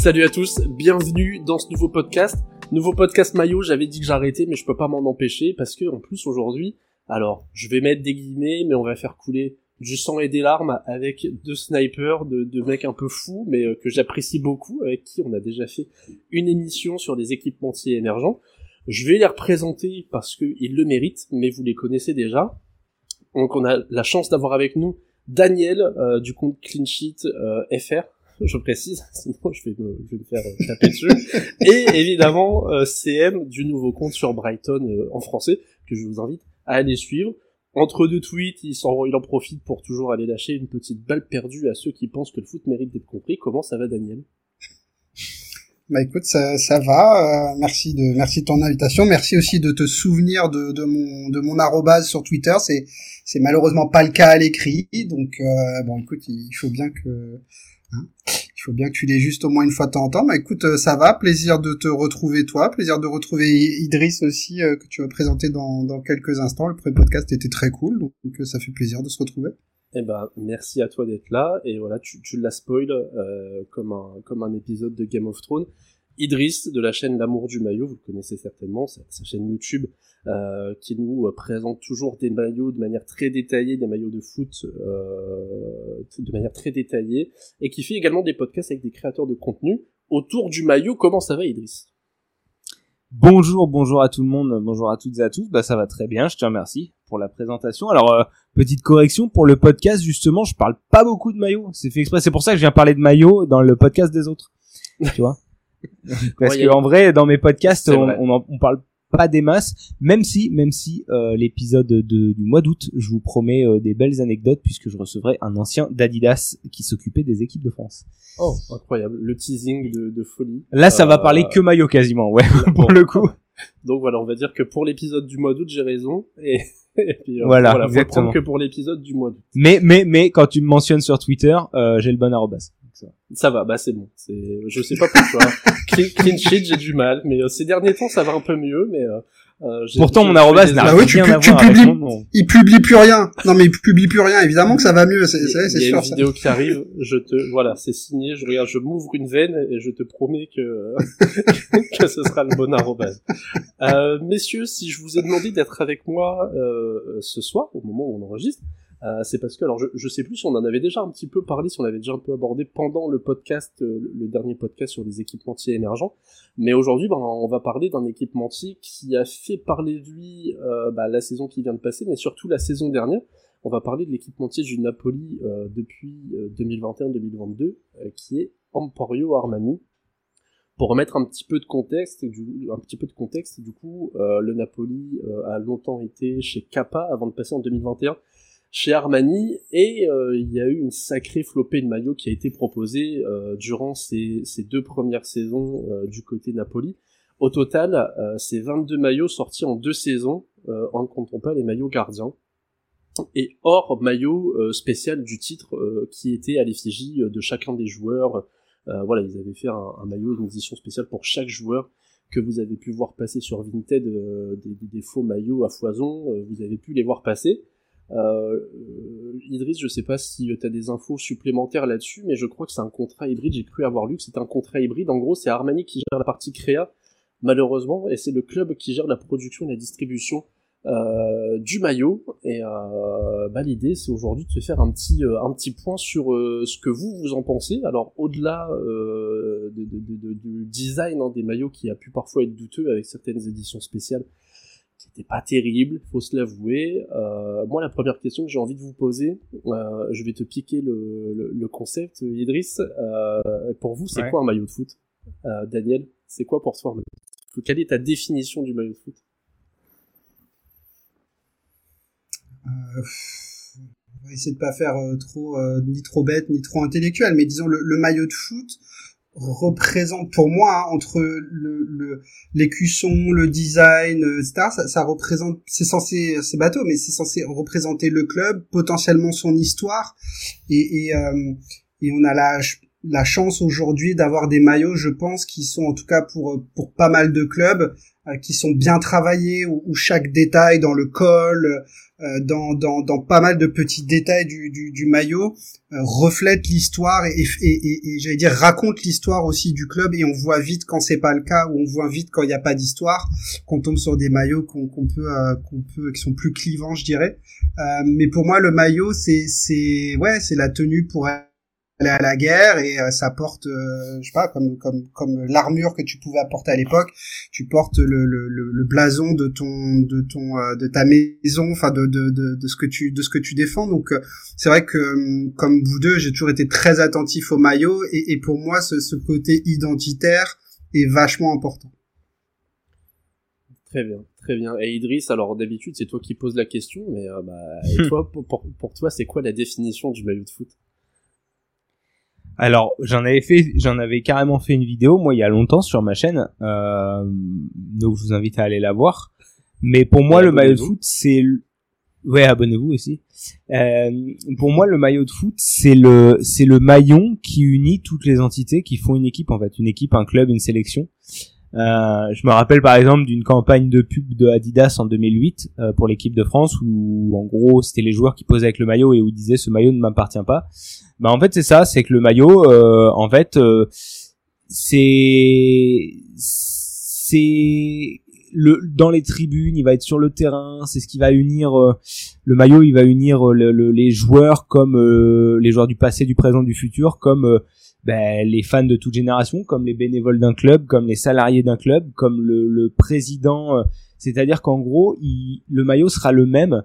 Salut à tous, bienvenue dans ce nouveau podcast. Nouveau podcast maillot, j'avais dit que j'arrêtais mais je peux pas m'en empêcher parce que en plus aujourd'hui, alors je vais mettre des guillemets mais on va faire couler du sang et des larmes avec deux snipers, de, de mecs un peu fous mais euh, que j'apprécie beaucoup, avec qui on a déjà fait une émission sur des équipementiers émergents. Je vais les représenter parce qu'ils le méritent, mais vous les connaissez déjà. Donc on a la chance d'avoir avec nous Daniel euh, du compte Clean Sheet euh, FR, je précise, sinon je vais me, je vais me faire euh, taper dessus. Et évidemment, euh, CM du nouveau compte sur Brighton euh, en français, que je vous invite à aller suivre. Entre deux tweets, il, s'en, il en profite pour toujours aller lâcher une petite balle perdue à ceux qui pensent que le foot mérite d'être compris. Comment ça va, Daniel? Bah écoute, ça, ça va. Euh, merci de merci de ton invitation. Merci aussi de te souvenir de, de mon de mon arrobase sur Twitter. C'est c'est malheureusement pas le cas à l'écrit. Donc euh, bon, écoute, il faut bien que hein, il faut bien que tu l'aies juste au moins une fois de temps en temps. Bah écoute, euh, ça va. Plaisir de te retrouver toi. Plaisir de retrouver Idriss aussi euh, que tu vas présenter dans dans quelques instants. Le pré-podcast était très cool, donc, donc, ça fait plaisir de se retrouver. Eh ben, merci à toi d'être là. Et voilà, tu, tu l'as spoil euh, comme un comme un épisode de Game of Thrones. Idriss de la chaîne L'amour du maillot, vous le connaissez certainement, sa chaîne YouTube euh, qui nous euh, présente toujours des maillots de manière très détaillée, des maillots de foot euh, de manière très détaillée, et qui fait également des podcasts avec des créateurs de contenu autour du maillot. Comment ça va, Idriss Bonjour, bonjour à tout le monde, bonjour à toutes et à tous. Bah ça va très bien, je te remercie pour la présentation. Alors euh, petite correction pour le podcast justement, je parle pas beaucoup de maillot. C'est fait exprès, c'est pour ça que je viens parler de maillot dans le podcast des autres. tu vois? Parce Ouais, que en vrai, dans mes podcasts, on, vrai. on, en- on parle pas des masses, même si, même si euh, l'épisode de, du mois d'août, je vous promets euh, des belles anecdotes puisque je recevrai un ancien d'Adidas qui s'occupait des équipes de France. Oh, incroyable, le teasing de, de folie. Là, ça va Euh, parler que maillot quasiment, ouais, pour bon. le coup. Donc voilà, on va dire que pour l'épisode du mois d'août, j'ai raison. Et, et puis euh, Voilà, faut le exactement. prendre que pour l'épisode du mois d'août. Mais, mais, mais, quand tu me mentionnes sur Twitter, euh, j'ai le bon arrobas. Ça va. Ça va, bah c'est bon. C'est, je sais pas pourquoi. clean, clean sheet, j'ai du mal, mais euh, ces derniers temps, ça va un peu mieux. Mais euh, euh, j'ai- Pourtant, j'ai- mon je arrobas suis n'a Bah oui, tu rien à tu voir avec publies- mon nom. Il publie plus rien. Non mais il publie plus rien. Évidemment que ça va mieux. C'est Il y a- c'est- c'est il y a sûr. une ça. vidéo qui arrive, je te, voilà, c'est signé, je regarde, je m'ouvre une veine et je te promets que, que ce sera le bon arrobase. Euh, messieurs, si je vous ai demandé d'être avec moi, euh, ce soir, au moment où on enregistre, euh, c'est parce que, alors je, je sais plus si on en avait déjà un petit peu parlé, si on avait déjà un peu abordé pendant le podcast, euh, le, dernier podcast sur les équipementiers émergents, mais aujourd'hui, ben, on va parler d'un équipementier qui a fait parler de lui euh, bah, la saison qui vient de passer, mais surtout la saison dernière. On va parler de l'équipementier du Napoli euh, depuis euh, 2021-2022, euh, qui est Emporio Armani. Pour remettre un petit peu de contexte, du, un petit peu de contexte, du coup, le Napoli a longtemps été chez Kappa avant de passer en 2021 chez Armani, et euh, il y a eu une sacrée flopée de maillots qui a été proposée euh, durant ces, ces deux premières saisons euh, du côté Napoli. Au total, euh, c'est 22 maillots sortis en deux saisons, euh, en ne comptant pas les maillots gardiens et hors maillot euh, spécial du titre qui était à l'effigie de chacun des joueurs. Voilà, ils avaient fait un, un maillot, une édition spéciale pour chaque joueur que vous avez pu voir passer sur Vinted, des, des- faux maillots à foison, vous avez pu les voir passer. Euh, Idriss, je sais pas si tu as des infos supplémentaires là-dessus, mais je crois que c'est un contrat hybride, j'ai cru avoir lu que c'est un contrat hybride. En gros, c'est Armani qui gère la partie créa, malheureusement, et c'est le club qui gère la production et la distribution euh, du maillot et euh, bah, l'idée c'est aujourd'hui de se faire un petit euh, un petit point sur euh, ce que vous vous en pensez alors au-delà de, de- de- de- du design hein, des maillots qui a pu parfois être douteux avec certaines éditions spéciales qui n'étaient pas terribles faut se l'avouer. Euh, moi la première question que j'ai envie de vous poser euh, je vais te piquer le, le, le concept Idriss. Euh, pour vous c'est Ouais. quoi un maillot de foot? Euh, Daniel c'est quoi pour toi un maillot de foot? Quelle est ta définition du maillot de foot? Euh, on va essayer de pas faire euh, trop euh, ni trop bête ni trop intellectuel, mais disons le, le maillot de foot représente pour moi hein, entre le le- l'écusson, le design, euh, etc. Ça, ça représente, c'est censé, c'est bateau, mais c'est censé représenter le club, potentiellement son histoire, et et, euh, et on a je- la chance aujourd'hui d'avoir des maillots, je pense, qui sont en tout cas pour pour pas mal de clubs, euh, qui sont bien travaillés, où, chaque détail dans le col, euh, dans, dans, dans pas mal de petits détails du, du, du maillot euh, reflète l'histoire et, et, et, j'allais dire raconte l'histoire aussi du club. Et on voit vite quand c'est pas le cas ou on voit vite quand il n'y a pas d'histoire qu'on tombe sur des maillots qu'on qu'on peut qu'on peut qui sont plus clivants je dirais. Mais pour moi le maillot c'est c'est ouais c'est la tenue pour aller à la guerre et euh, ça porte euh, je sais pas comme comme comme l'armure que tu pouvais apporter à l'époque tu portes le, le, le, blason de ton de ton euh, de ta maison enfin de, de, de, de ce que tu de ce que tu défends. Donc c'est vrai que comme vous deux j'ai toujours été très attentif au maillot et, et pour moi ce, ce côté identitaire est vachement important. Très bien, très bien. Et Idriss, alors d'habitude c'est toi qui poses la question, mais bah, et toi, pour, pour toi, c'est quoi la définition du maillot de foot? Alors j'en avais fait, j'en avais carrément fait une vidéo moi il y a longtemps sur ma chaîne, euh, donc je vous invite à aller la voir. Mais pour moi le maillot de foot c'est, ouais abonnez-vous aussi. Euh, pour moi le maillot de foot c'est le c'est le maillon qui unit toutes les entités qui font une équipe en fait, une équipe, un club, une sélection. Euh, je me rappelle par exemple d'une campagne de pub de Adidas en 2008 euh, pour l'équipe de France où en gros c'était les joueurs qui posaient avec le maillot et où ils disaient ce maillot ne m'appartient pas. Bah en fait c'est ça, c'est que le maillot euh, en fait euh, c'est c'est le dans les tribunes, il va être sur le terrain, c'est ce qui va unir le maillot, il va unir les joueurs comme les joueurs du passé, du présent, du futur comme ben, les fans de toute génération, comme les bénévoles d'un club, comme les salariés d'un club, comme le, le président. Euh, c'est-à-dire qu'en gros, il, le maillot sera le même.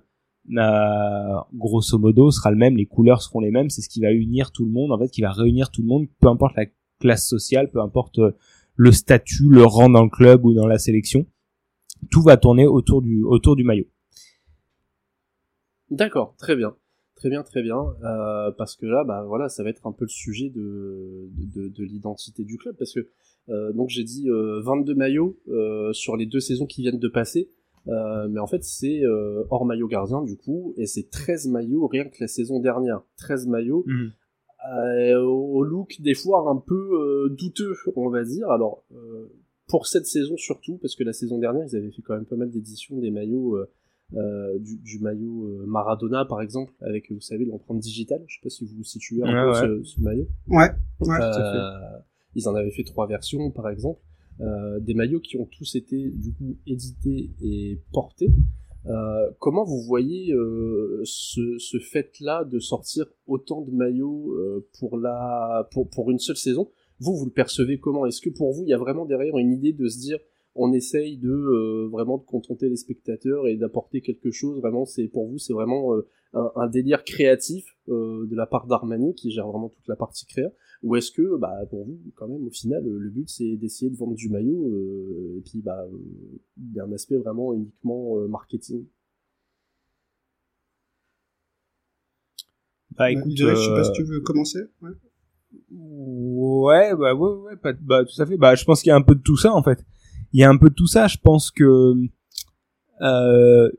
Euh, grosso modo, sera le même. Les couleurs seront les mêmes. C'est ce qui va unir tout le monde. En fait, qui va réunir tout le monde, peu importe la classe sociale, peu importe euh, le statut, le rang dans le club ou dans la sélection. Tout va tourner autour du autour du maillot. D'accord, très bien. Très bien, très bien. Euh, parce que là, bah voilà, ça va être un peu le sujet de, de, de l'identité du club. Parce que euh, donc j'ai dit euh, 22 maillots euh, sur les deux saisons qui viennent de passer. Mais en fait, c'est hors maillot gardien du coup, et c'est 13 maillots rien que la saison dernière. 13 maillots. Mmh. au look des fois un peu douteux, on va dire. Alors pour cette saison surtout, parce que la saison dernière ils avaient fait quand même pas mal d'éditions des maillots euh, du, du, maillot euh, Maradona par exemple avec vous savez l'empreinte digitale. Je sais pas si vous vous situez un peu Ce, ce, maillot. Ouais, ouais euh, ils en avaient fait trois versions par exemple. Euh, des maillots qui ont tous été du coup édités et portés. Euh, comment vous voyez euh, ce, ce fait-là de sortir autant de maillots pour la pour, pour une seule saison? Vous, vous le percevez comment? Est-ce que pour vous, il y a vraiment derrière une idée de se dire on essaye de euh, vraiment de contenter les spectateurs et d'apporter quelque chose. Vraiment, c'est pour vous, c'est vraiment euh, un, délire créatif euh, de la part d'Armani qui gère vraiment toute la partie créa. Ou est-ce que, bah, pour vous, quand même, au final, le but c'est d'essayer de vendre du maillot et puis, bah, il y a un aspect vraiment uniquement marketing? Bah écoute, je sais pas si tu veux commencer. Ouais. Ouais, bah ouais, ouais, bah tout à fait. Bah je pense qu'il y a un peu de tout ça en fait il y a un peu de tout ça. Je pense que, euh,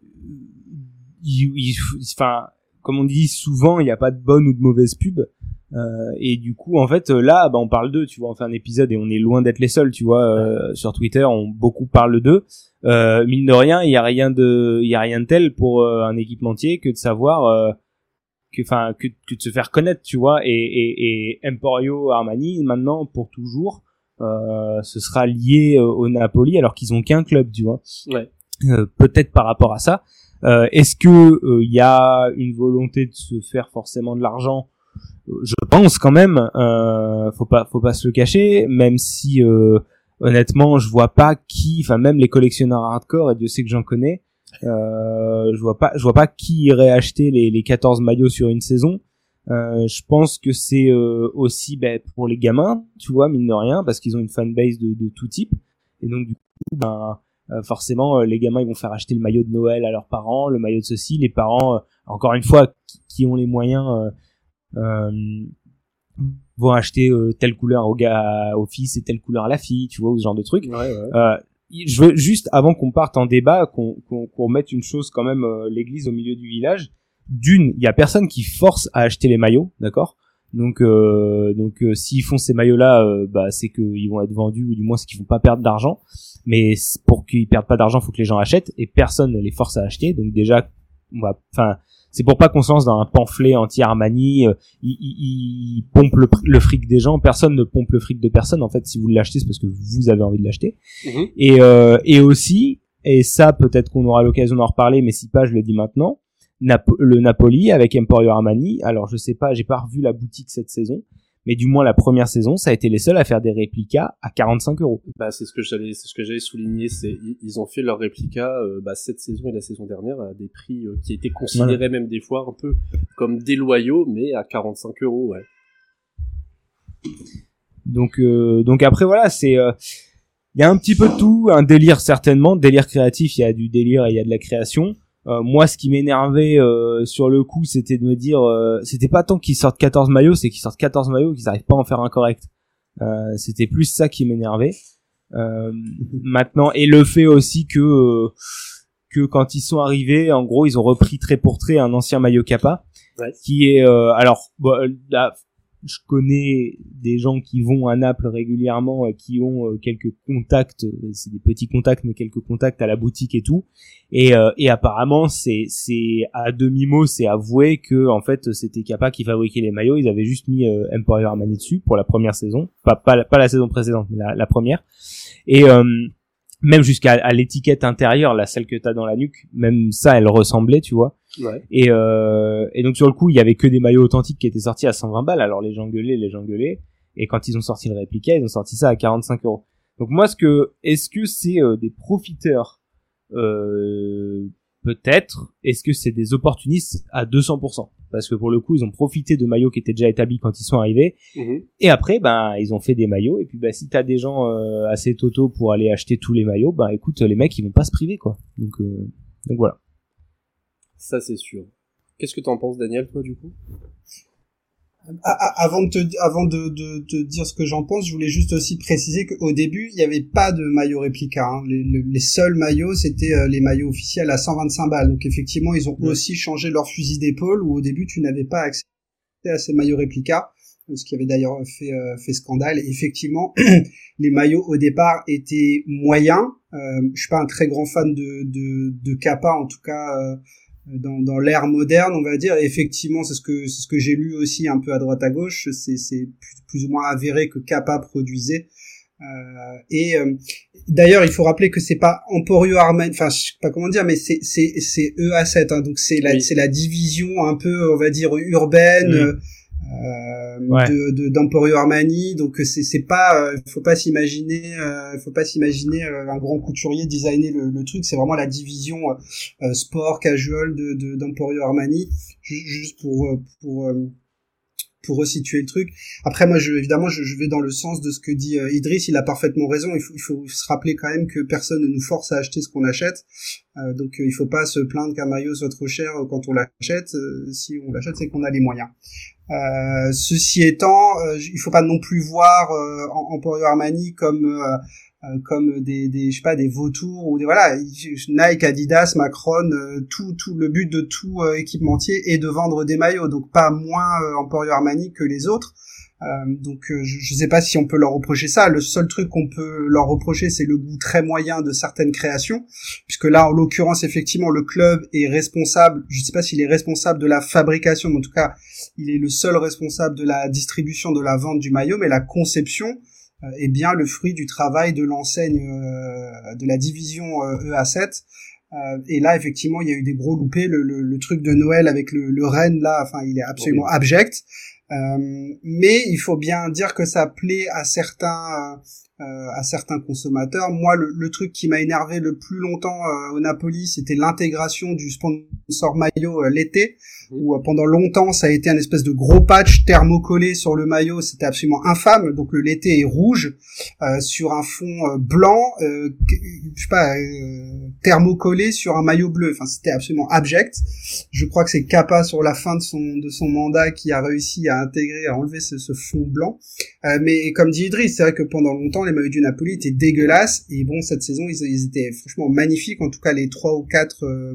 enfin, comme on dit souvent, il n'y a pas de bonne ou de mauvaise pub. Euh, et du coup, en fait, là, bah, on parle d'eux. Tu vois, on fait un épisode et on est loin d'être les seuls. Tu vois, euh, sur Twitter, on beaucoup parle d'eux. Euh, mine de rien, il y a rien de, il y a rien de tel pour euh, un équipementier que de savoir euh, que, enfin, que, que, de se faire connaître. Tu vois, et, et, et Emporio Armani maintenant pour toujours euh, ce sera lié euh, au Napoli alors qu'ils ont qu'un club, tu vois. Ouais. Euh, peut-être par rapport à ça. Est-ce que il y a une volonté de se faire forcément de l'argent? Je pense quand même. faut pas, faut pas se le cacher. Même si honnêtement, je vois pas qui, enfin même les collectionneurs hardcore, et Dieu sait que j'en connais, euh, je vois pas, je vois pas qui irait acheter les, les 14 maillots sur une saison. Euh, je pense que c'est euh, aussi ben, pour les gamins, tu vois, mine de rien, parce qu'ils ont une fanbase de, de tout type. Et donc du coup, ben, euh, forcément, les gamins ils vont faire acheter le maillot de Noël à leurs parents, le maillot de ceci. Les parents, encore une fois, qui, ont les moyens, vont acheter telle couleur au gars, au fils et telle couleur à la fille, tu vois, ou ce genre de truc. Ouais, ouais. je veux juste, avant qu'on parte en débat, qu'on qu'on mette une chose quand même, l'église au milieu du village d'une, il y a personne qui force à acheter les maillots, d'accord? Donc, euh, donc euh, s'ils font ces maillots-là, euh, bah, c'est qu'ils vont être vendus ou du moins c'est qu'ils vont pas perdre d'argent. Mais pour qu'ils perdent pas d'argent, faut que les gens achètent et personne ne les force à acheter. Donc déjà, enfin, c'est pour pas qu'on se lance dans un pamphlet anti Armani. ils, pompent le, fric des gens. Personne ne pompe le fric de personne. En fait, si vous l'achetez, c'est parce que vous avez envie de l'acheter. Mhm. Et, et aussi, et ça peut-être qu'on aura l'occasion d'en reparler, mais si pas, je le dis maintenant le Napoli avec Emporio Armani. Alors je sais pas, j'ai pas revu la boutique cette saison, mais du moins la première saison, ça a été les seuls à faire des réplicas à 45 euros. Bah c'est ce que j'allais, c'est ce que j'avais souligné, c'est ils ont fait leurs réplicas euh, bah, cette saison et la saison dernière à des prix euh, qui étaient considérés même des fois un peu comme déloyaux, mais à 45 euros, ouais. Donc euh, donc après voilà, c'est il y a un petit peu de tout, un délire certainement, délire créatif, il y a du délire et il y a de la création. Euh, moi, ce qui m'énervait euh, sur le coup, c'était de me dire, euh, c'était pas tant qu'ils sortent 14 maillots, c'est qu'ils sortent 14 maillots, qu'ils arrivent pas à en faire un correct. c'était plus ça qui m'énervait. maintenant, et le fait aussi que que quand ils sont arrivés, en gros, ils ont repris trait pour trait un ancien maillot Kappa, qui est alors je connais des gens qui vont à Naples régulièrement, qui ont euh, quelques contacts, euh, c'est des petits contacts, mais quelques contacts à la boutique et tout. Et, euh, et apparemment, c'est c'est à demi mot, c'est avoué que en fait c'était Kappa qui fabriquait les maillots. Ils avaient juste mis Emporio Armani dessus pour la première saison, pas pas, la saison précédente, mais la, la première. Et même jusqu'à l'étiquette intérieure, la celle que t'as dans la nuque, même ça, elle ressemblait, tu vois. Ouais. Et, euh, et donc sur le coup, il y avait que des maillots authentiques qui étaient sortis à 120 balles. Alors les gens gueulaient, les gens gueulaient. Et quand ils ont sorti le répliqué, ils ont sorti ça à 45 euros. Donc moi, ce que, est-ce que c'est euh, des profiteurs euh, Peut-être. Est-ce que c'est des opportunistes à 200% Parce que pour le coup, ils ont profité de maillots qui étaient déjà établis quand ils sont arrivés. Mhm. Et après, ben, ils ont fait des maillots. Et puis, ben, si t'as des gens euh, assez totaux pour aller acheter tous les maillots, ben, écoute, les mecs, ils vont pas se priver, quoi. Donc, euh, donc voilà. Ça, c'est sûr. Qu'est-ce que t'en penses, Daniel, toi, du coup? Avant de te, avant de, de, de dire ce que j'en pense, je voulais juste aussi préciser qu'au début, il n'y avait pas de maillot réplica. Hein. Les, les, seuls maillots, c'était euh, les maillots officiels à 125 balles. Donc effectivement, ils ont aussi changé leur fusil d'épaule où au début, tu n'avais pas accès à ces maillots réplica, ce qui avait d'ailleurs fait, euh, fait scandale. Et effectivement, les maillots au départ étaient moyens. Euh, je suis pas un très grand fan de, de, de Kappa, en tout cas euh, dans, dans l'ère moderne, on va dire. effectivement, c'est ce que c'est ce que j'ai lu aussi un peu à droite à gauche. C'est c'est plus, ou moins avéré que Kappa produisait. Euh, et euh, d'ailleurs, il faut rappeler que c'est pas Emporio Armani, enfin je sais pas comment dire, mais c'est c'est c'est EA7, hein, donc c'est la c'est la division un peu, on va dire urbaine. Mm. Euh, de d'Emporio Armani. Donc c'est c'est pas euh, faut pas s'imaginer euh, faut pas s'imaginer un grand couturier designer le, le truc. C'est vraiment la division sport casual de d'Emporio Armani. Juste pour pour pour resituer le truc. Après, moi, je, évidemment, je, je, vais dans le sens de ce que dit euh, Idriss. Il a parfaitement raison. Il faut, il faut, se rappeler quand même que personne ne nous force à acheter ce qu'on achète. Euh, donc, euh, il faut pas se plaindre qu'un maillot soit trop cher quand on l'achète. si on l'achète, c'est qu'on a les moyens. ceci étant, il faut pas non plus voir Emporio Armani comme euh, comme des, des je sais pas des vautours ou des voilà Nike Adidas Macron euh, tout tout le but de tout euh, équipementier est de vendre des maillots donc pas moins Emporio Armani que les autres. Donc je, je sais pas si on peut leur reprocher ça. Le seul truc qu'on peut leur reprocher c'est le goût très moyen de certaines créations puisque là en l'occurrence effectivement le club est responsable. Je sais pas s'il est responsable de la fabrication mais en tout cas il est le seul responsable de la distribution de la vente du maillot mais la conception euh, est bien le fruit du travail de l'enseigne euh, de la division EA7 e et là, effectivement, il y a eu des gros loupés. Le, le, truc de Noël avec le, le Rennes, là, enfin, il est absolument abject. Euh, mais il faut bien dire que ça plaît à certains euh, à certains consommateurs. Moi, le, le truc qui m'a énervé le plus longtemps euh, au Napoli, c'était l'intégration du sponsor maillot euh, l'été, où pendant longtemps ça a été un espèce de gros patch thermocollé sur le maillot, c'était absolument infâme. Donc le l'été est rouge sur un fond blanc, je sais pas, thermocollé sur un maillot bleu. Enfin, c'était absolument abject. Je crois que c'est Kappa sur la fin de son de son mandat qui a réussi à intégrer, à enlever ce, ce fond blanc. mais comme dit Idriss, c'est vrai que pendant longtemps les maillots du Napoli étaient dégueulasses. Et bon, cette saison, ils, étaient franchement magnifiques. En tout cas, les trois ou quatre, euh,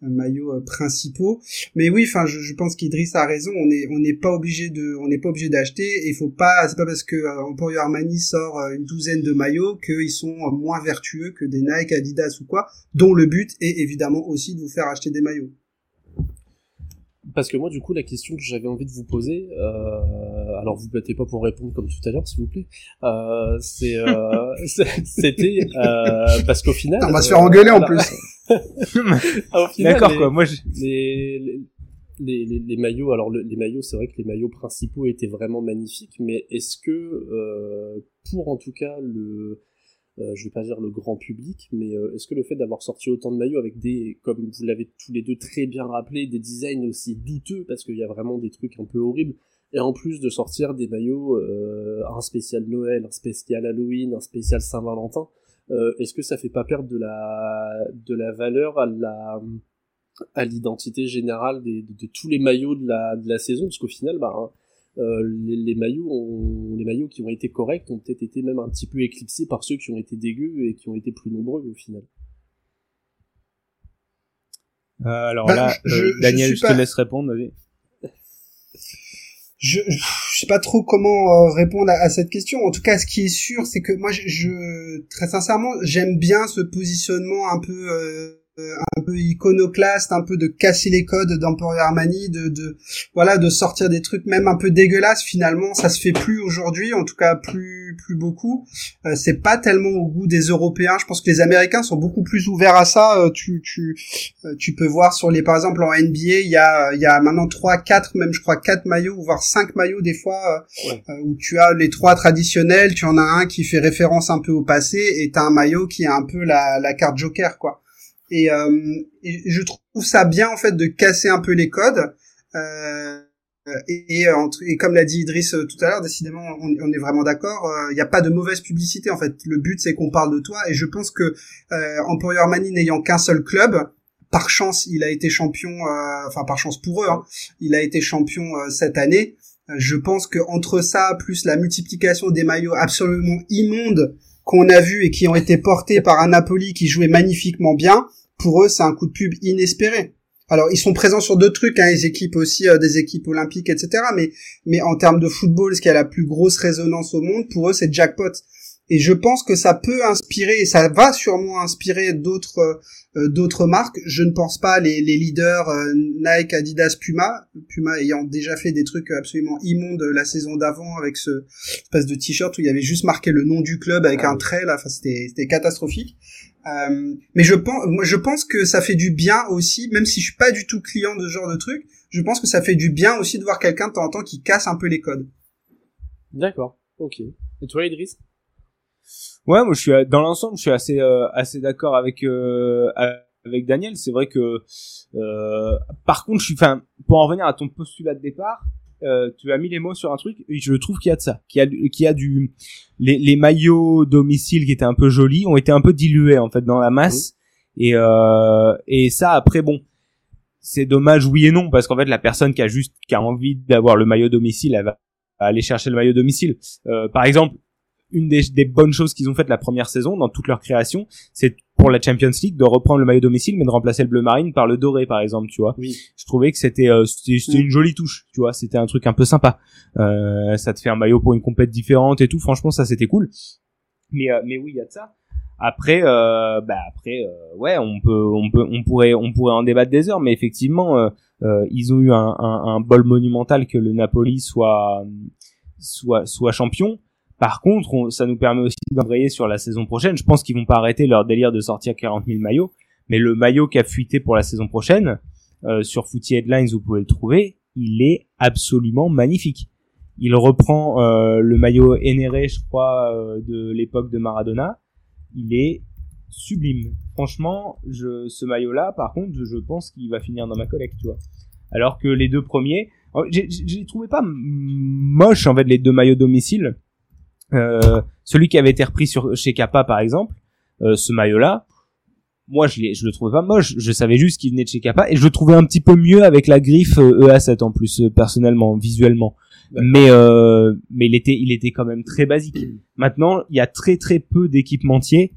maillots principaux. Mais oui, enfin, je, pense qu'Idriss a raison. On est on n'est pas obligé de on n'est pas obligé d'acheter. Il faut pas c'est pas parce que Emporio Armani sort une douzaine de maillots qu'ils sont moins vertueux que des Nike, Adidas ou quoi. Dont le but est évidemment aussi de vous faire acheter des maillots. Parce que moi, du coup, la question que j'avais envie de vous poser, euh, alors vous battez pas pour répondre comme tout à l'heure, s'il vous plaît, euh, c'est, euh, c'était euh, parce qu'au final, on va se faire engueuler en plus. D'accord quoi. Moi, les, les, les, les, maillots, alors les maillots, c'est vrai que les maillots principaux étaient vraiment magnifiques, mais est-ce que pour en tout cas le euh, je vais pas dire le grand public, mais euh, est-ce que le fait d'avoir sorti autant de maillots avec des, comme vous l'avez tous les deux très bien rappelé, des designs aussi douteux, parce qu'il y a vraiment des trucs un peu horribles, et en plus de sortir des maillots, euh, un spécial Noël, un spécial Halloween, un spécial Saint-Valentin, est-ce que ça fait pas perdre de la, de la valeur à la, à l'identité générale de, tous les maillots de la, de la saison, parce qu'au final, bah, hein, euh, les, maillots ont, les maillots qui ont été corrects ont peut-être été même un petit peu éclipsés par ceux qui ont été dégueux et qui ont été plus nombreux au final. Euh, alors bah, là, euh, Daniel, je, te laisse répondre. Je, je, sais pas trop comment répondre à, cette question. En tout cas, ce qui est sûr, c'est que moi, je, très sincèrement, j'aime bien ce positionnement un peu un peu iconoclaste, un peu de casser les codes d'Emporio Armani, de, de voilà, de sortir des trucs même un peu dégueulasses. Finalement, ça se fait plus aujourd'hui, en tout cas plus plus beaucoup. Euh, c'est pas tellement au goût des Européens. Je pense que les Américains sont beaucoup plus ouverts à ça. Euh, tu tu euh, tu peux voir sur les par exemple en NBA, il y a il y a maintenant trois, quatre, même je crois quatre maillots, voire cinq maillots des fois où tu as les trois traditionnels. Tu en as un qui fait référence un peu au passé et t'as un maillot qui a un peu la la carte Joker quoi. Et, euh, et, je trouve ça bien en fait de casser un peu les codes. Euh, et, et, et, comme l'a dit Idriss euh, tout à l'heure, décidément, on, est vraiment d'accord. Il n'y a pas de mauvaise publicité en fait. Le but c'est qu'on parle de toi. Et je pense que euh, Emporio Armani n'ayant qu'un seul club, par chance, il a été champion. enfin, par chance pour eux, hein, il a été champion cette année. Je pense que entre ça plus la multiplication des maillots absolument immondes qu'on a vu et qui ont été portés par un qui jouait magnifiquement bien, pour eux, c'est un coup de pub inespéré. Alors, ils sont présents sur d'autres trucs, hein, les équipes aussi, euh, des équipes olympiques, etc. Mais, mais en termes de football, ce qui a la plus grosse résonance au monde, pour eux, c'est jackpot. Et je pense que ça peut inspirer, et ça va sûrement inspirer d'autres euh, d'autres marques. Je ne pense pas les, les leaders euh, Nike, Adidas, Puma, Puma ayant déjà fait des trucs absolument immondes la saison d'avant avec ce espèce de t-shirt où il y avait juste marqué le nom du club avec ah un trait là. Enfin, c'était catastrophique. Euh, mais je pense, moi, je pense que ça fait du bien aussi, même si je suis pas du tout client de ce genre de truc, je pense que ça fait du bien aussi de voir quelqu'un de temps en temps qui casse un peu les codes. D'accord, ok. Et toi, Idriss? Ouais, moi, je suis dans l'ensemble, je suis assez euh, assez d'accord avec euh, avec Daniel. C'est vrai que, euh, par contre, je suis, enfin, pour en revenir à ton postulat de départ, euh, tu as mis les mots sur un truc et je trouve qu'il y a de ça qu'il y a qu'il y a du les, les maillots domicile qui étaient un peu jolis ont été un peu dilués en fait dans la masse. Et euh, et ça après bon c'est dommage oui et non parce qu'en fait la personne qui a juste qui a envie d'avoir le maillot domicile elle va aller chercher le maillot domicile. Euh, par exemple une des, des bonnes choses qu'ils ont faites la première saison dans toute leur création, c'est pour la Champions League de reprendre le maillot domicile mais de remplacer le bleu marine par le doré par exemple, tu vois. Oui. Je trouvais que c'était euh, c'était une jolie touche, tu vois, c'était un truc un peu sympa. Euh, ça te fait un maillot pour une compète différente et tout, franchement ça c'était cool. Mais euh, mais oui, il y a de ça. Après euh, bah après euh, ouais, on peut on peut on pourrait on pourrait en débattre des heures mais effectivement ils ont eu un, un, un bol monumental que le Napoli soit soit soit champion par contre, ça nous permet aussi d'embrayer sur la saison prochaine. Je pense qu'ils vont pas arrêter leur délire de sortir 40 000 maillots, mais le maillot qui a fuité pour la saison prochaine, euh, sur Footy Headlines, vous pouvez le trouver, il est absolument magnifique. Il reprend euh, le maillot Enere, je crois, euh, de l'époque de Maradona. Il est sublime. Franchement, je, ce maillot-là, par contre, je pense qu'il va finir dans ma collecte, tu vois. Alors que les deux premiers, oh, j'ai trouvé pas moche en fait les deux maillots domicile euh, celui qui avait été repris sur chez Kappa par exemple, euh, ce maillot-là, moi je, je le trouvais pas moche, je savais juste qu'il venait de chez Kappa et je le trouvais un petit peu mieux avec la griffe EA7 euh, e en plus personnellement, visuellement. Mais mais il était il était quand même très basique. Maintenant, il y a très très peu d'équipementiers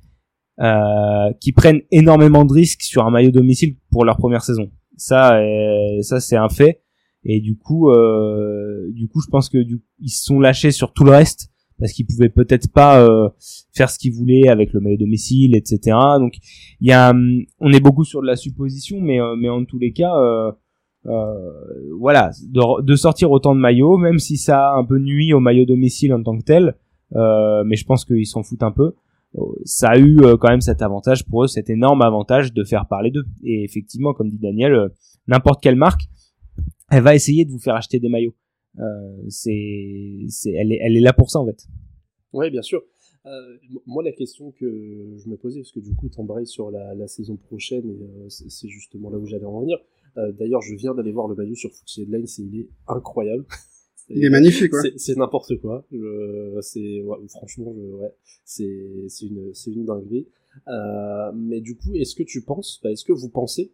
euh, qui prennent énormément de risques sur un maillot domicile pour leur première saison. Ça, euh, ça c'est un fait. Et du coup, euh, du coup, je pense que du, ils se sont lâchés sur tout le reste parce qu'ils pouvaient peut-être pas euh, faire ce qu'ils voulaient avec le maillot domicile, etc. Donc, il y a, hum, on est beaucoup sur de la supposition, mais euh, mais en tous les cas, euh, euh, voilà, de, de, sortir autant de maillots, même si ça a un peu nuit au maillot domicile en tant que tel, euh, mais je pense qu'ils s'en foutent un peu. Ça a eu quand même cet avantage pour eux, cet énorme avantage de faire parler d'eux. Et effectivement, comme dit Daniel, n'importe quelle marque elle va essayer de vous faire acheter des maillots. Euh, c'est, c'est, elle est, elle est là pour ça en fait. Oui, bien sûr. Euh, moi, la question que je me posais, parce que du coup, t'embrayes sur la, la, saison prochaine, et euh, c'est justement là où j'allais en venir. Euh, d'ailleurs, je viens d'aller voir le maillot sur Footsie Headlines, et il est incroyable. il est magnifique, ouais. C'est n'importe quoi. c'est ouais, franchement, je, ouais, c'est c'est une c'est une dinguerie. Euh, mais du coup, est-ce que tu penses, bah, est-ce que vous pensez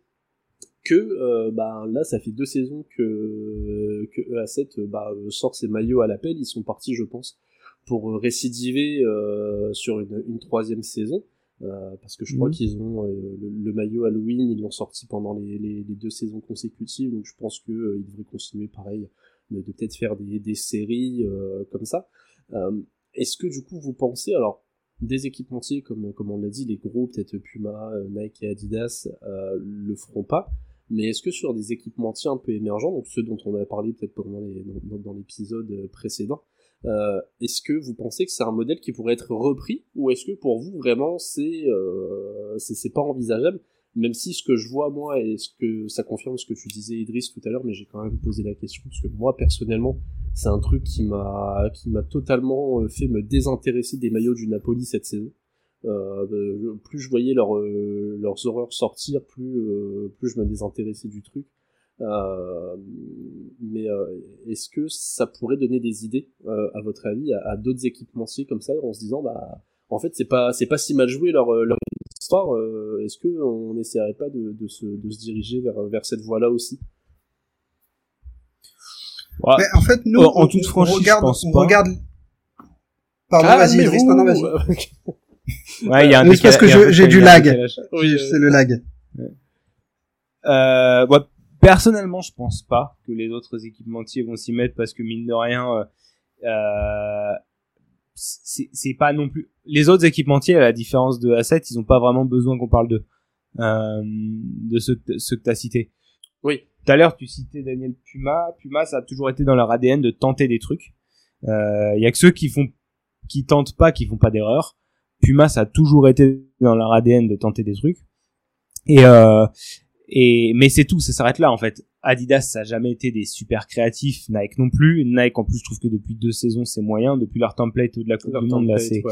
que euh, bah, là ça fait deux saisons que que EA7 bah, sort ses maillots à l'appel. Ils sont partis je pense pour récidiver euh, sur une, une, troisième saison euh, parce que je crois mhm. qu'ils ont euh, le, maillot Halloween ils l'ont sorti pendant les, les, les, deux saisons consécutives. Donc je pense euh, ils devraient continuer pareil de, de peut-être faire des, des séries comme ça. Est-ce que du coup vous pensez alors des équipementiers comme comme on l'a dit les gros peut-être Puma Nike et Adidas le feront pas mais est-ce que sur des équipementiers un peu émergents, donc ceux dont on a parlé peut-être pendant dans, l'épisode euh, précédent, euh, est-ce que vous pensez que c'est un modèle qui pourrait être repris ou est-ce que pour vous vraiment c'est euh, c'est pas envisageable? Même si ce que je vois moi et ce que ça confirme ce que tu disais Idriss tout à l'heure mais j'ai quand même posé la question parce que moi personnellement c'est un truc qui m'a qui m'a totalement fait me désintéresser des maillots du Napoli cette saison plus je voyais leur, euh, leurs horreurs sortir, plus, euh, plus je me désintéressais du truc. mais est-ce que ça pourrait donner des idées, à votre avis, à, d'autres équipementiers comme ça, en se disant, bah, en fait, c'est pas, c'est pas si mal joué leur, leur histoire. est-ce que on n'essaierait pas de, de, se, de se diriger vers, vers cette voie-là aussi? Mais en fait, nous, en, toute franchise, on regarde, on regarde. Pardon, ah, vas-y, non, vas-y. Ouais, il y a un parce que j'ai du lag. Oui, c'est le lag. Euh, ouais, personnellement, je pense pas que les autres équipementiers vont s'y mettre parce que mine de rien, euh, euh c'est pas non plus. Les autres équipementiers, à la différence de A7, ils ont pas vraiment besoin qu'on parle d'eux, euh, de ceux, ceux que t'as cités. Oui. Tout à l'heure, tu citais Daniel Puma. Puma, ça a toujours été dans leur ADN de tenter des trucs. Il euh, y a que ceux qui font, qui tentent pas, qui font pas d'erreur. Puma, ça a toujours été dans leur ADN de tenter des trucs. Et, euh, et mais c'est tout, ça s'arrête là en fait. Adidas, ça a jamais été des super créatifs, Nike non plus. Nike en plus, je trouve que depuis deux saisons, c'est moyen. Depuis leur template de la Coupe du Monde, là, c'est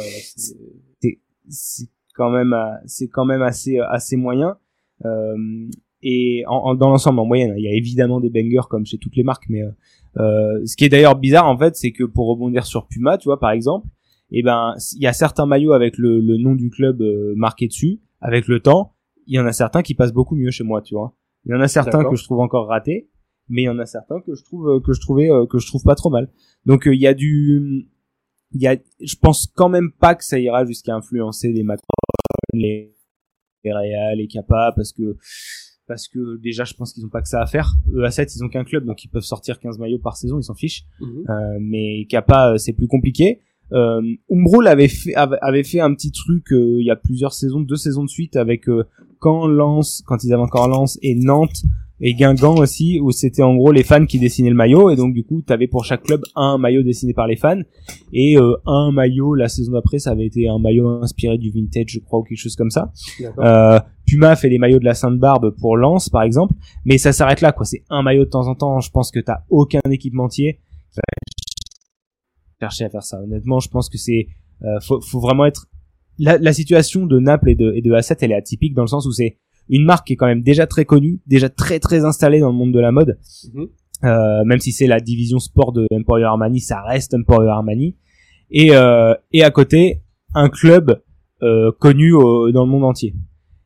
c'est quand même c'est quand même assez assez moyen. Euh, et en, dans l'ensemble, en moyenne, il y a évidemment des bangers comme chez toutes les marques, mais euh, euh ce qui est d'ailleurs bizarre en fait, c'est que pour rebondir sur Puma, tu vois par exemple, et eh ben il y a certains maillots avec le, le nom du club euh, marqué dessus avec le temps il y en a certains qui passent beaucoup mieux chez moi tu vois il y en a certains que je trouve encore ratés mais il y en a certains que je trouve euh, que je trouvais euh, que je trouve pas trop mal donc il y a du il y a je pense quand même pas que ça ira jusqu'à influencer les Macron les les Real les Kappa parce que parce que déjà je pense qu'ils ont pas que ça à faire. Eux à 7 ils ont qu'un club donc ils peuvent sortir 15 maillots par saison, ils s'en fichent. Mhm. euh, mais Kappa c'est plus compliqué. Euh, Umbro fait avait fait un petit truc euh, il y a plusieurs saisons, deux saisons de suite avec euh, quand Lens, quand ils avaient encore Lens et Nantes et Guingamp aussi où c'était en gros les fans qui dessinaient le maillot et donc du coup t'avais pour chaque club un maillot dessiné par les fans et euh, un maillot la saison d'après ça avait été un maillot inspiré du vintage je crois ou quelque chose comme ça. Euh, Puma fait les maillots de la Sainte Barbe pour Lens par exemple mais ça s'arrête là quoi. C'est un maillot de temps en temps je pense que t'as aucun équipementier chercher à faire ça. Honnêtement, je pense que c'est euh, faut, faut vraiment être la, la, situation de Naples et de, et de A7, elle est atypique dans le sens où c'est une marque qui est quand même déjà très connue, déjà très très installée dans le monde de la mode. Mhm. Euh, même si c'est la division sport de Emporio Armani, ça reste Emporio Armani. Et, euh, et à côté, un club euh, connu dans le monde entier.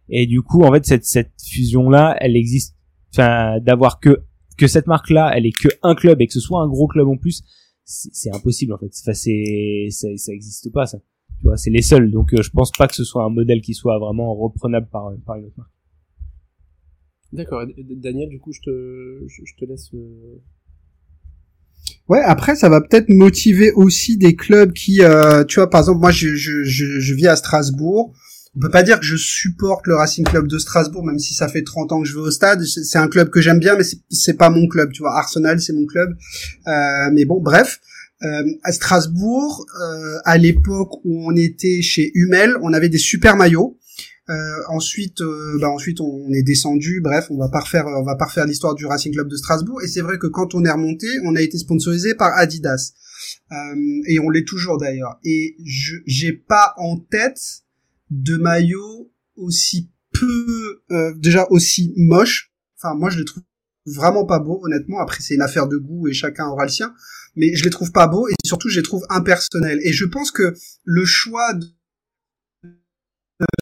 Et du coup, en fait, cette, cette fusion-là, elle existe. Enfin, d'avoir que que cette marque-là, elle est que un club et que ce soit un gros club en plus, c'est impossible en fait. Enfin, c'est ça, ça existe pas ça. Tu vois, c'est les seuls. Donc je pense pas que ce soit un modèle qui soit vraiment reprenable par par une autre marque. D'accord. Daniel, du coup, je te je, te laisse. Ouais, après ça va peut-être motiver aussi des clubs qui, euh, tu vois, par exemple, moi je, je, je, je vis à Strasbourg. On peut pas dire que je supporte le Racing Club de Strasbourg, même si ça fait 30 ans que je vais au stade. C'est un club que j'aime bien, mais c'est pas mon club. Tu vois, Arsenal, c'est mon club. Euh, mais bon, bref. Euh, à Strasbourg, euh, à l'époque où on était chez Hummel, on avait des super maillots. Euh, ensuite, euh, bah ensuite on est descendu. Bref, on va pas refaire, on va pas refaire l'histoire du Racing Club de Strasbourg. Et c'est vrai que quand on est remonté, on a été sponsorisé par Adidas euh, et on l'est toujours d'ailleurs. Et je j'ai pas en tête de maillot aussi peu, déjà aussi moche. Enfin, moi je les trouve vraiment pas beaux, honnêtement. Après, c'est une affaire de goût et chacun aura le sien. Mais je les trouve pas beaux et surtout je les trouve impersonnels. Et je pense que le choix de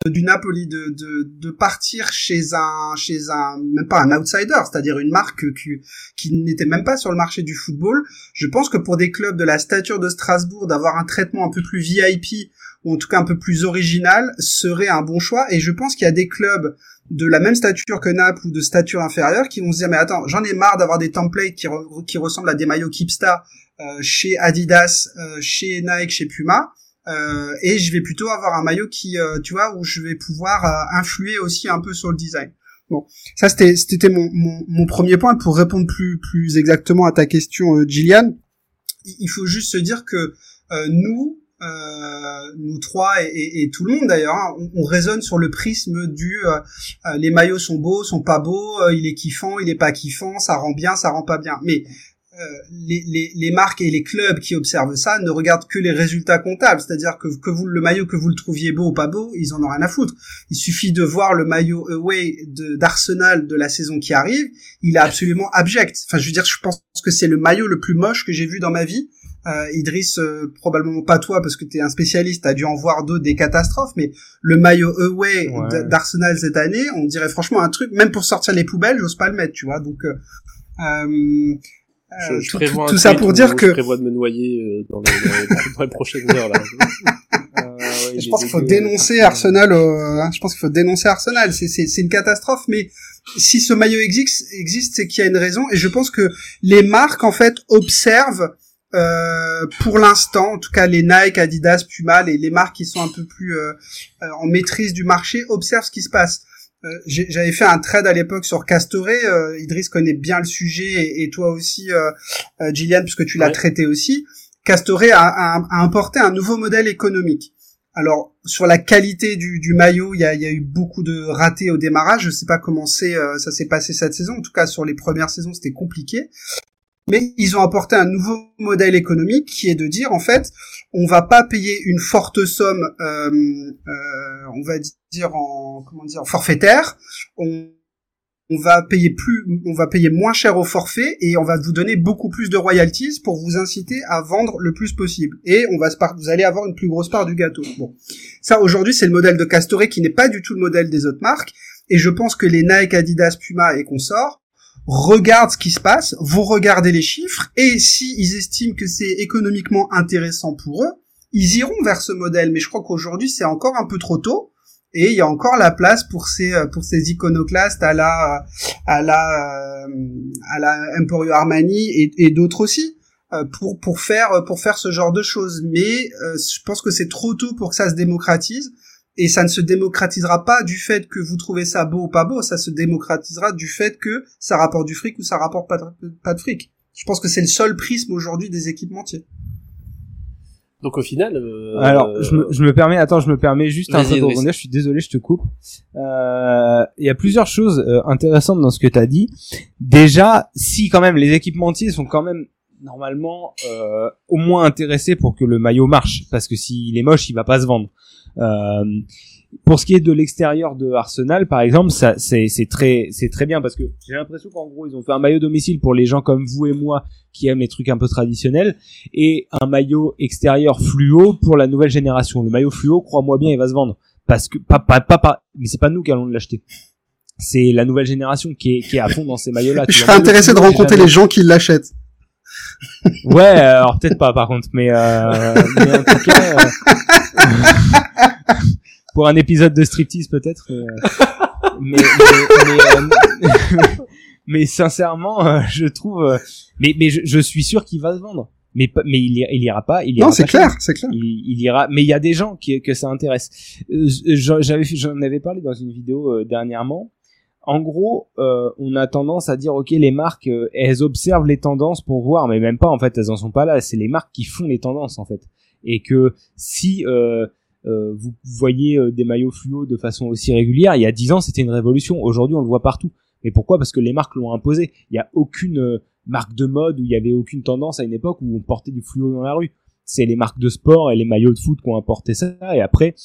du Napoli de, de, de, partir chez un chez un même pas un outsider, c'est-à-dire une marque qui, qui n'était même pas sur le marché du football. Je pense que pour des clubs de la stature de Strasbourg, d'avoir un traitement un peu plus VIP en tout cas un peu plus original serait un bon choix. Et je pense qu'il y a des clubs de la même stature que Naples ou de stature inférieure qui vont se dire mais attends j'en ai marre d'avoir des templates qui, ressemblent à des maillots Kipsta euh, chez Adidas, euh, chez Nike, chez Puma euh, et je vais plutôt avoir un maillot qui, euh, tu vois, où je vais pouvoir euh, influer aussi un peu sur le design. Bon, ça c'était c'était mon, mon, mon, premier point pour répondre plus plus exactement à ta question, Gillian. Il faut juste se dire que nous, nous trois et, et, tout le monde d'ailleurs, hein, on, on, raisonne sur le prisme du les maillots sont beaux, sont pas beaux, il est kiffant, il est pas kiffant, ça rend bien, ça rend pas bien. Mais euh, les, les, les, marques et les clubs qui observent ça ne regardent que les résultats comptables, c'est-à-dire que, que vous le maillot que vous le trouviez beau ou pas beau, ils en ont rien à foutre. Il suffit de voir le maillot away d'Arsenal de, la saison qui arrive, il est absolument abject. Enfin, je veux dire, je pense que c'est le maillot le plus moche que j'ai vu dans ma vie. Euh, Idriss, euh, probablement pas toi parce que tu es un spécialiste, t'as dû en voir d'autres des catastrophes, mais le maillot away d'Arsenal cette année, on dirait franchement un truc, même pour sortir les poubelles, j'ose pas le mettre, tu vois. Donc euh, euh je, je tout, tout ça pour dire que je prévois de me noyer euh, dans les, dans les prochaines heures là. Euh, je pense qu'il faut dénoncer Arsenal. Euh, hein, je pense qu'il faut dénoncer Arsenal. C'est c'est une catastrophe, mais si ce maillot existe, existe, c'est qu'il y a une raison. Et je pense que les marques en fait observent euh, pour l'instant, en tout cas les Nike, Adidas, Puma, les, les marques qui sont un peu plus euh, en maîtrise du marché observent ce qui se passe. Euh, j'avais fait un trade à l'époque sur Castoré. Euh, Idriss connaît bien le sujet et, toi aussi, euh, euh, Gillian, puisque tu l'as traité aussi. Castoré a, a, a, importé un nouveau modèle économique. Alors sur la qualité du, du maillot, il y a, y a, eu beaucoup de ratés au démarrage. Je sais pas comment c'est, ça s'est passé cette saison. En tout cas, sur les premières saisons, c'était compliqué. Mais ils ont apporté un nouveau modèle économique qui est de dire en fait, on va pas payer une forte somme, euh, euh, on va dire en comment dire forfaitaire. On, va payer plus, on va payer moins cher au forfait et on va vous donner beaucoup plus de royalties pour vous inciter à vendre le plus possible. Et on va vous allez avoir une plus grosse part du gâteau. Bon, ça aujourd'hui c'est le modèle de Castoré qui n'est pas du tout le modèle des autres marques. Et je pense que les Nike, Adidas, Puma et consorts regardent ce qui se passe, vont regarder les chiffres, et si ils estiment que c'est économiquement intéressant pour eux, ils iront vers ce modèle. Mais je crois qu'aujourd'hui, c'est encore un peu trop tôt, et il y a encore la place pour ces pour ces iconoclastes à la à la euh, à la Emporio Armani et, et d'autres aussi euh, pour pour faire pour faire ce genre de choses. Mais euh, je pense que c'est trop tôt pour que ça se démocratise. Et ça ne se démocratisera pas du fait que vous trouvez ça beau ou pas beau, ça se démocratisera du fait que ça rapporte du fric ou ça rapporte pas de, pas de fric. Je pense que c'est le seul prisme aujourd'hui des équipementiers. Donc au final. Euh, Alors je me, je me permets, attends, je me permets juste un peu de revenir. Je suis désolé, je te coupe. Euh, il y a plusieurs choses euh, intéressantes dans ce que tu as dit. Déjà, si quand même les équipementiers sont quand même normalement euh, au moins intéressés pour que le maillot marche, parce que s'il est moche, il va pas se vendre. Euh, pour ce qui est de l'extérieur de Arsenal, par exemple, ça c'est très c'est très bien parce que j'ai l'impression qu'en gros ils ont fait un maillot domicile pour les gens comme vous et moi qui aiment les trucs un peu traditionnels et un maillot extérieur fluo pour la nouvelle génération. Le maillot fluo, crois-moi bien, il va se vendre parce que pas pas pas, pas mais c'est pas nous qui allons l'acheter. C'est la nouvelle génération qui est qui est à fond dans ces maillots-là. Je serais intéressé de rencontrer les gens qui l'achètent. ouais, alors peut-être pas par contre, mais, euh, mais en tout cas, euh, pour un épisode de striptease peut-être. euh, mais mais, mais, euh, mais sincèrement, euh, je trouve. mais mais je, je suis sûr qu'il va se vendre. Mais mais il, ira pas. Il ira Non, c'est clair, c'est clair. il, il ira mais il y a des gens qui que ça intéresse j'en- j'avais j'en avais parlé dans une vidéo dernièrement en gros euh, on a tendance à dire ok les marques elles observent les tendances pour voir mais même pas en fait elles en sont pas là c'est les marques qui font les tendances en fait et que si euh, euh, vous voyez euh, des maillots fluo de façon aussi régulière il y a 10 ans c'était une révolution. Aujourd'hui on le voit partout. Mais pourquoi? Parce que les marques l'ont imposé. Il y a aucune euh, marque de mode où il y avait aucune tendance à une époque où on portait du fluo dans la rue. C'est les marques de sport et les maillots de foot qui ont apporté ça et après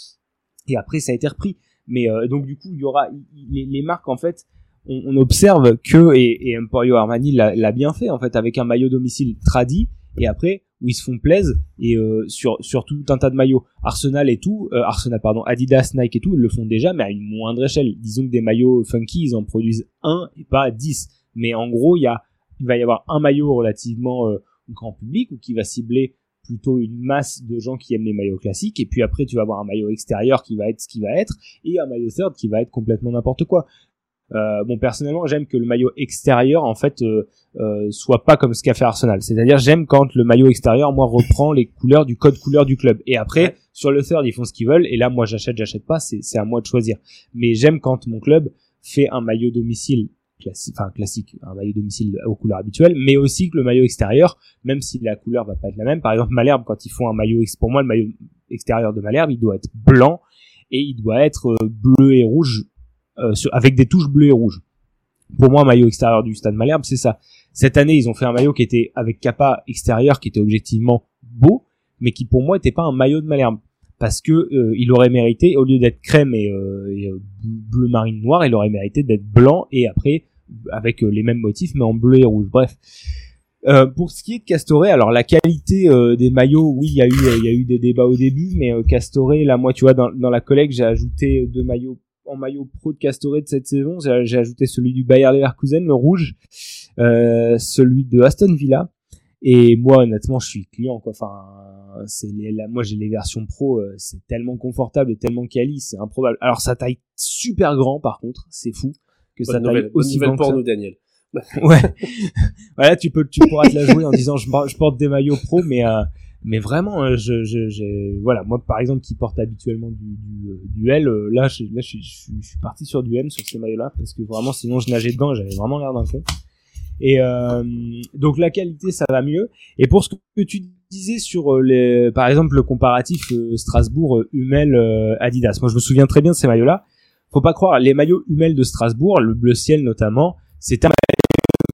et après ça a été repris. Mais euh, donc du coup il y aura les, marques en fait on, on observe que et, et Emporio Armani l'a bien fait en fait avec un maillot domicile tradi et après où ils se font plaisir et euh, sur sur tout un tas de maillots. Arsenal et tout euh, Arsenal pardon Adidas Nike et tout ils le font déjà mais à une moindre échelle. Disons que des maillots funky ils en produisent un et pas 10 mais en gros il y a il va y avoir un maillot relativement euh, grand public ou qui va cibler plutôt une masse de gens qui aiment les maillots classiques. Et puis après tu vas avoir un maillot extérieur qui va être ce qui va être et un maillot third qui va être complètement n'importe quoi euh, bon personnellement j'aime que le maillot extérieur en fait euh, euh, soit pas comme ce qu'a fait Arsenal. C'est-à-dire j'aime quand le maillot extérieur moi reprend les couleurs du code couleur du club. Et après Ouais. sur le third ils font ce qu'ils veulent. Et là moi j'achète j'achète pas. C'est c'est à moi de choisir. Mais j'aime quand mon club fait un maillot domicile classique enfin classique un maillot domicile aux couleurs habituelles mais aussi que le maillot extérieur même si la couleur va pas être la même. Par exemple Malherbe quand ils font un maillot pour moi le maillot extérieur de Malherbe il doit être blanc et il doit être euh, bleu et rouge sur- avec des touches bleues et rouges. Pour moi un maillot extérieur du stade Malherbe c'est ça. Cette année ils ont fait un maillot qui était avec capa extérieur qui était objectivement beau mais qui pour moi était pas un maillot de Malherbe. Parce que euh, il aurait mérité au lieu d'être crème et, euh, euh, bleu marine noir il aurait mérité d'être blanc et après avec euh, les mêmes motifs mais en bleu et rouge. Bref. Euh, pour ce qui est de Castoré, alors la qualité euh, des maillots, oui, il y a eu, euh, il y a eu des débats au début, mais euh, Castoré, là, moi, tu vois, dans, dans la collecte, j'ai ajouté deux maillots en maillot pro de Castoré de cette saison. J'ai ajouté celui du Bayer Leverkusen, le rouge, euh, celui de Aston Villa. Et moi, honnêtement, je suis client, quoi. Enfin, c'est moi, j'ai les versions pro, euh, c'est tellement confortable et tellement quali, c'est improbable. Alors, ça taille super grand, par contre, c'est fou que ça Bonne taille nouvelle, bonne aussi grand pour ça. nous, Daniel. Ouais. voilà, tu peux, tu pourras te la jouer en disant je, je porte des maillots pro, mais euh, mais vraiment, euh, je, je, j'ai- voilà, moi par exemple qui porte habituellement du du, euh, du L, euh, là, je, là, je, suis- je, je parti sur du M sur ces maillots-là parce que vraiment, sinon je nageais dedans, j'avais vraiment l'air d'un con. Et euh, donc la qualité, ça va mieux. Et pour ce que tu disais sur euh, les, par exemple le comparatif Strasbourg Hummel Adidas. Moi, je me souviens très bien de ces maillots-là. Faut pas croire, les maillots Hummel de Strasbourg, le bleu ciel notamment, c'est un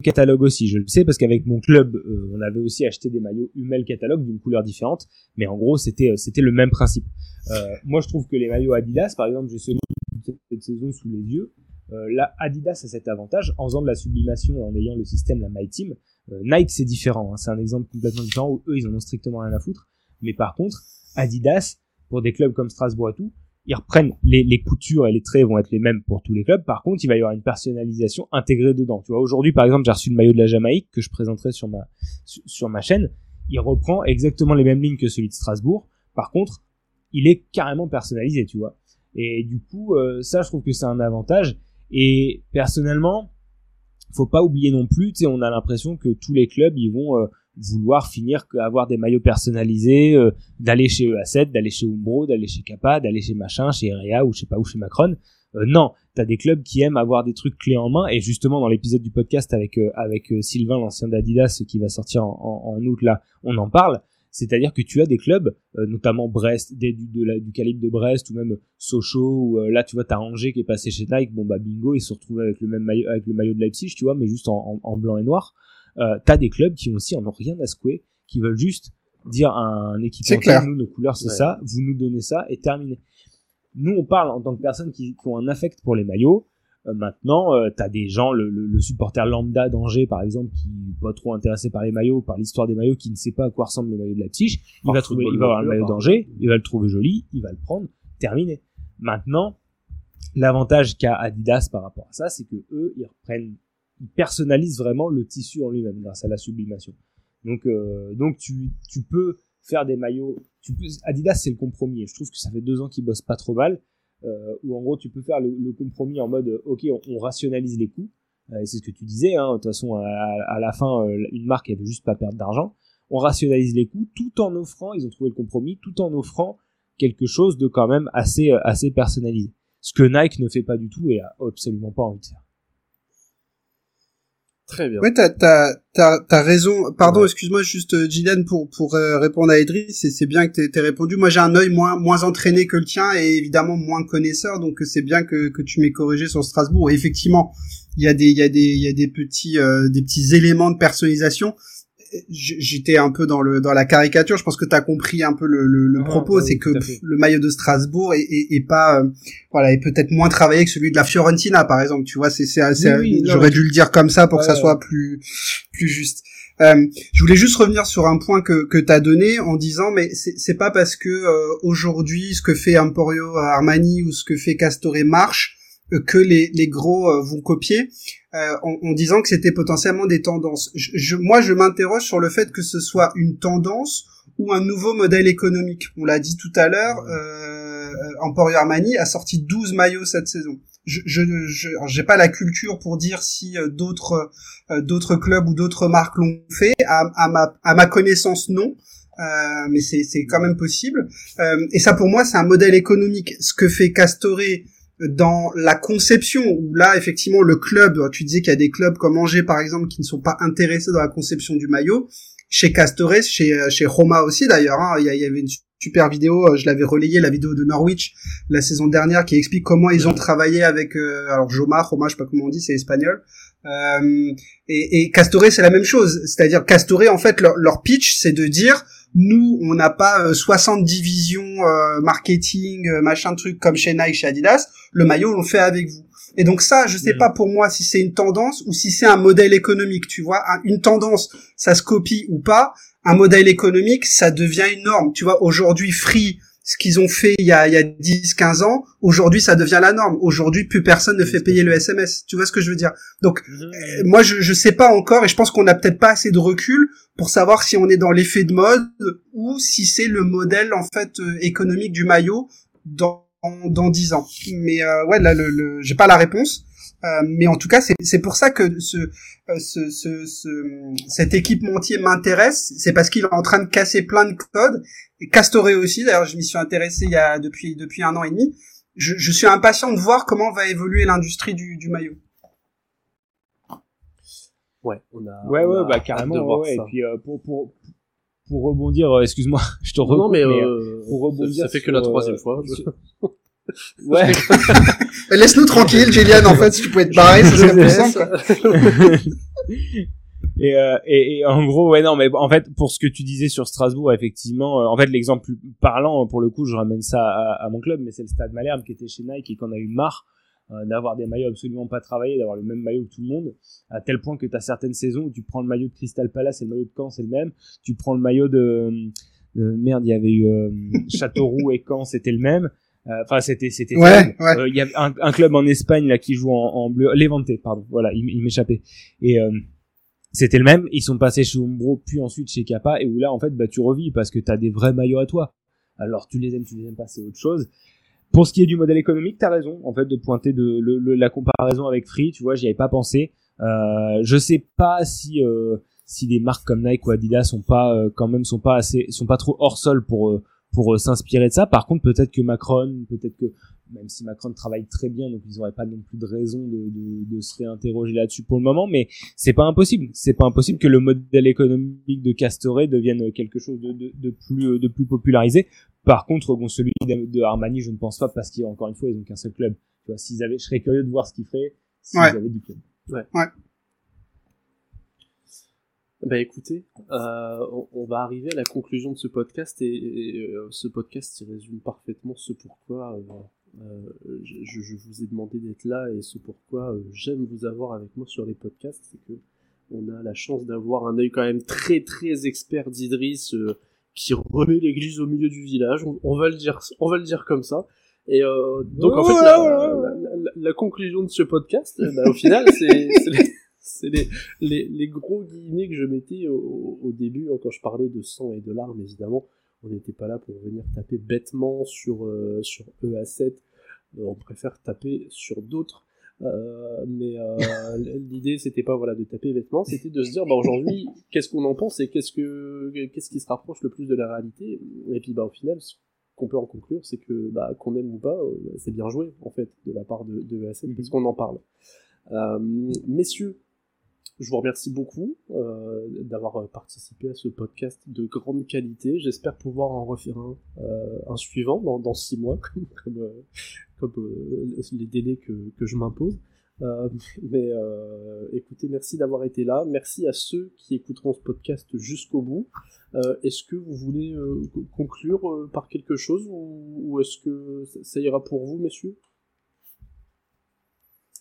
catalogue aussi. Je le sais parce qu'avec mon club, euh, on avait aussi acheté des maillots Hummel catalogue d'une couleur différente, mais en gros, c'était euh, c'était le même principe. Euh, moi, je trouve que les maillots Adidas, par exemple, j'ai celui de cette saison sous les yeux. Là, Adidas a cet avantage en faisant de la sublimation et en ayant le système la My Team. Nike, c'est différent. hein. c'est un exemple complètement différent où eux, ils en ont strictement rien à foutre. Mais par contre, Adidas, pour des clubs comme Strasbourg tout, ils reprennent les, les coutures et les traits vont être les mêmes pour tous les clubs. Par contre, il va y avoir une personnalisation intégrée dedans. Tu vois, aujourd'hui, par exemple, j'ai reçu le maillot de la Jamaïque que je présenterai sur ma sur, ma chaîne. Il reprend exactement les mêmes lignes que celui de Strasbourg. Par contre, il est carrément personnalisé, tu vois. Et du coup, euh, ça, je trouve que c'est un avantage. Et personnellement, faut pas oublier non plus, tu sais, on a l'impression que tous les clubs, ils vont euh, vouloir finir avoir des maillots personnalisés, euh, d'aller chez EA7, d'aller chez Umbro, d'aller chez Kappa, d'aller chez machin, chez Rea ou je sais pas où, chez Macron. Euh, non, t'as des clubs qui aiment avoir des trucs clés en main et justement dans l'épisode du podcast avec euh, avec euh, Sylvain, l'ancien d'Adidas, qui va sortir en, en, en août là, on en parle. C'est-à-dire que tu as des clubs, euh, notamment Brest, des, du, de la- du calibre de Brest ou même Sochaux, ou euh, là tu vois t'as Angers qui est passé chez Nike, bon bah bingo, ils se retrouvent avec le même maillot, avec le maillot de Leipzig, tu vois, mais juste en, en blanc et noir. Euh, t'as des clubs qui aussi en ont rien à secouer, qui veulent juste dire à un équipementier, clair. nous nos couleurs c'est Ouais. ça, vous nous donnez ça et terminé. Nous on parle en tant que personnes qui, qui ont un affect pour les maillots. Euh, maintenant, euh, t'as des gens, le, le, le supporter lambda d'Angers par exemple, qui est pas trop intéressé par les maillots, par l'histoire des maillots, qui ne sait pas à quoi ressemble le maillot de Leipzig, il Par va trouver, il va avoir le maillot d'Angers, il va le trouver joli, il va le prendre, terminé. Maintenant, l'avantage qu'a Adidas par rapport à ça, c'est que eux, ils reprennent, ils personnalisent vraiment le tissu en lui-même grâce à la sublimation. Donc, euh, donc tu, tu peux faire des maillots. Tu peux, Adidas, c'est le compromis. Je trouve que ça fait deux ans qu'ils bossent pas trop mal. Euh, où en gros, tu peux faire le, compromis en mode, ok, on, rationalise les coûts. Euh, c'est ce que tu disais. Hein, de toute façon, à, à la fin, euh, une marque, elle veut juste pas perdre d'argent. On rationalise les coûts tout en offrant, ils ont trouvé le compromis, tout en offrant quelque chose de quand même assez, euh, assez personnalisé. Ce que Nike ne fait pas du tout et a absolument pas envie de faire. Très bien. Ouais, t'as, t'as, t'as, t'as raison. Pardon, excuse-moi juste, euh, Gillian, pour, pour euh, répondre à Idriss. C'est, c'est bien que t'aies, répondu. Moi, j'ai un œil moins, moins entraîné que le tien et évidemment moins connaisseur. Donc, c'est bien que, que tu m'aies corrigé sur Strasbourg. Et effectivement, il y a des, il y a des, il y a des petits, des petits éléments de personnalisation j'étais un peu dans le dans la caricature. Je pense que tu as compris un peu le, le, ah, propos, c'est que le maillot de Strasbourg est, est, pas euh, voilà est peut-être moins travaillé que celui de la Fiorentina par exemple. Tu vois, c'est c'est j'aurais dû le dire comme ça pour que ça soit plus plus juste. Euh, je voulais juste revenir sur un point que que t'as donné en disant mais c'est pas parce que euh, aujourd'hui ce que fait Emporio Armani ou ce que fait Castore marche que les, les gros euh, vont copier euh, en, disant que c'était potentiellement des tendances. Je, moi, je m'interroge sur le fait que ce soit une tendance ou un nouveau modèle économique. On l'a dit tout à l'heure, euh, Emporio Armani a sorti 12 maillots cette saison. Je je j'ai pas la culture pour dire si euh, d'autres d'autres clubs ou d'autres marques l'ont fait. À, à, ma à ma connaissance, non. Euh, mais c'est c'est quand même possible. Euh, et ça, pour moi, c'est un modèle économique. Ce que fait Castore dans la conception où là effectivement le club tu disais qu'il y a des clubs comme Angers par exemple qui ne sont pas intéressés dans la conception du maillot. Chez Castores chez chez Roma aussi d'ailleurs hein, il y, avait une super vidéo euh, je l'avais relayé la vidéo de Norwich la saison dernière qui explique comment ils ont travaillé avec euh, alors Joma Roma je sais pas comment on dit c'est espagnol. Euh, et, et Castore c'est la même chose. C'est-à-dire Castore en fait leur, leur pitch c'est de dire nous, on n'a pas 60 euh, divisions euh, marketing, euh, machin truc comme chez Nike, chez Adidas. Le maillot, on le fait avec vous. Et donc ça, je sais pas pour moi si c'est une tendance ou si c'est un modèle économique, tu vois. Une tendance, ça se copie ou pas. Un modèle économique, ça devient une norme. Tu vois, aujourd'hui, Free, ce qu'ils ont fait il y a, il y a 10, 15 ans, aujourd'hui ça devient la norme. Aujourd'hui, plus personne ne fait payer le SMS. Tu vois ce que je veux dire? Donc, euh, moi, je, je sais pas encore, et je pense qu'on n'a peut-être pas assez de recul pour savoir si on est dans l'effet de mode ou si c'est le modèle en fait euh, économique du maillot dans dans 10 ans. Mais euh, ouais, là, le, le j'ai pas la réponse. Euh, mais en tout cas, c'est pour ça que ce, euh, ce, ce, ce cet équipementier m'intéresse. C'est parce qu'il est en train de casser plein de codes. Et Castoré aussi. D'ailleurs, je m'y suis intéressé il y a depuis depuis un an et demi. Je, je suis impatient de voir comment va évoluer l'industrie du, du maillot. Ouais, on a. Ouais, ouais, bah carrément. ouais, Et puis euh, pour pour pour rebondir, excuse-moi, je te non, mais, pour rebondir, ça, fait que la troisième fois. Ouais. Laisse-nous tranquille, Julian, en fait, si tu pouvais te barrer, ça serait plus simple. Et, euh, et, et, en gros, ouais, non, mais en fait, pour ce que tu disais sur Strasbourg, effectivement, euh, en fait, l'exemple parlant, pour le coup, je ramène ça à, à mon club, mais c'est le Stade Malherbe qui était chez Nike et qu'on a eu marre euh, d'avoir des maillots absolument pas travaillés, d'avoir le même maillot que tout le monde, à tel point que tu as certaines saisons où tu prends le maillot de Crystal Palace et le maillot de Caen, c'est le même, tu prends le maillot de, de merde, il y avait eu Châteauroux et Caen, c'était le même. Euh, enfin, c'était c'était. Ouais, ouais. Euh, il y a un, un, club en Espagne là qui joue en, en bleu, Levante, pardon. Voilà, il, il m'échappait. Et euh, c'était le même. Ils sont passés chez Umbro, puis ensuite chez Kappa, et où là, en fait, bah, tu revis parce que t'as des vrais maillots à toi. Alors, tu les aimes, tu les aimes pas, c'est autre chose. Pour ce qui est du modèle économique, t'as raison, en fait, de pointer de le, la comparaison avec Free. Tu vois, j'y avais pas pensé. Euh, je sais pas si euh, si des marques comme Nike ou Adidas sont pas quand même sont pas assez sont pas trop hors sol pour pour euh, s'inspirer de ça. Par contre, peut-être que Macron, peut-être que même si Macron travaille très bien, donc ils n'auraient pas non plus de raison de, de, de se réinterroger là-dessus pour le moment, mais c'est pas impossible. C'est pas impossible que le modèle économique de Castoré devienne quelque chose de, de, de plus euh, de plus popularisé. Par contre, bon, celui de Armani, je ne pense pas parce qu'encore une fois, ils ont qu'un seul club. Tu vois, s'ils avaient, je serais curieux de voir ce qu'ils feraient s'ils avaient du club. Ouais. ouais. Bah écoutez, euh, on, va arriver à la conclusion de ce podcast et, euh, ce podcast il résume parfaitement ce pourquoi euh, euh je, je, vous ai demandé d'être là et ce pourquoi euh, j'aime vous avoir avec moi sur les podcasts, c'est que on a la chance d'avoir un œil quand même très très expert d'Idriss qui remet l'église au milieu du village. On, va le dire, on va le dire comme ça. Et donc en fait la, la, conclusion de ce podcast, bah, au final c'est c'est les, les, les, gros guillemets que je mettais au, au, début hein, quand je parlais de sang et de larmes évidemment on n'était pas là pour venir taper bêtement sur sur EA7. on préfère taper sur d'autres euh, mais euh, l'idée c'était pas voilà de taper vêtements, c'était de se dire bah aujourd'hui qu'est-ce qu'on en pense et qu'est-ce que qu'est-ce qui se rapproche le plus de la réalité? Et puis bah au final ce qu'on peut en conclure c'est que bah qu'on aime ou pas euh, c'est bien joué en fait de la part de, de ESN parce qu'on en parle. Euh, messieurs, je vous remercie beaucoup euh, d'avoir participé à ce podcast de grande qualité. J'espère pouvoir en refaire un, euh, un suivant dans, dans six mois, comme, comme, euh, comme euh, les délais que, que je m'impose. Euh, mais écoutez, merci d'avoir été là. Merci à ceux qui écouteront ce podcast jusqu'au bout. est-ce que vous voulez conclure par quelque chose ou, ou est-ce que ça ira pour vous, messieurs?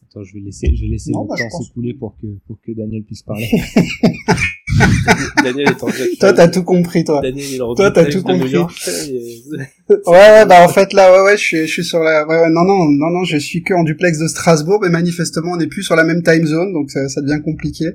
Attends, je vais laisser, je vais laisser le bah, temps s'écouler pour que, pour que Daniel puisse parler. Daniel est en Toi, t'as tout compris, toi. Daniel, il toi, t'as tout compris. ouais, ouais, bah, en fait, là, ouais, ouais, je suis, je suis sur la, ouais, ouais, non, non, non, non, je suis que en duplex de Strasbourg, mais manifestement, on n'est plus sur la même time zone, donc ça, ça devient compliqué.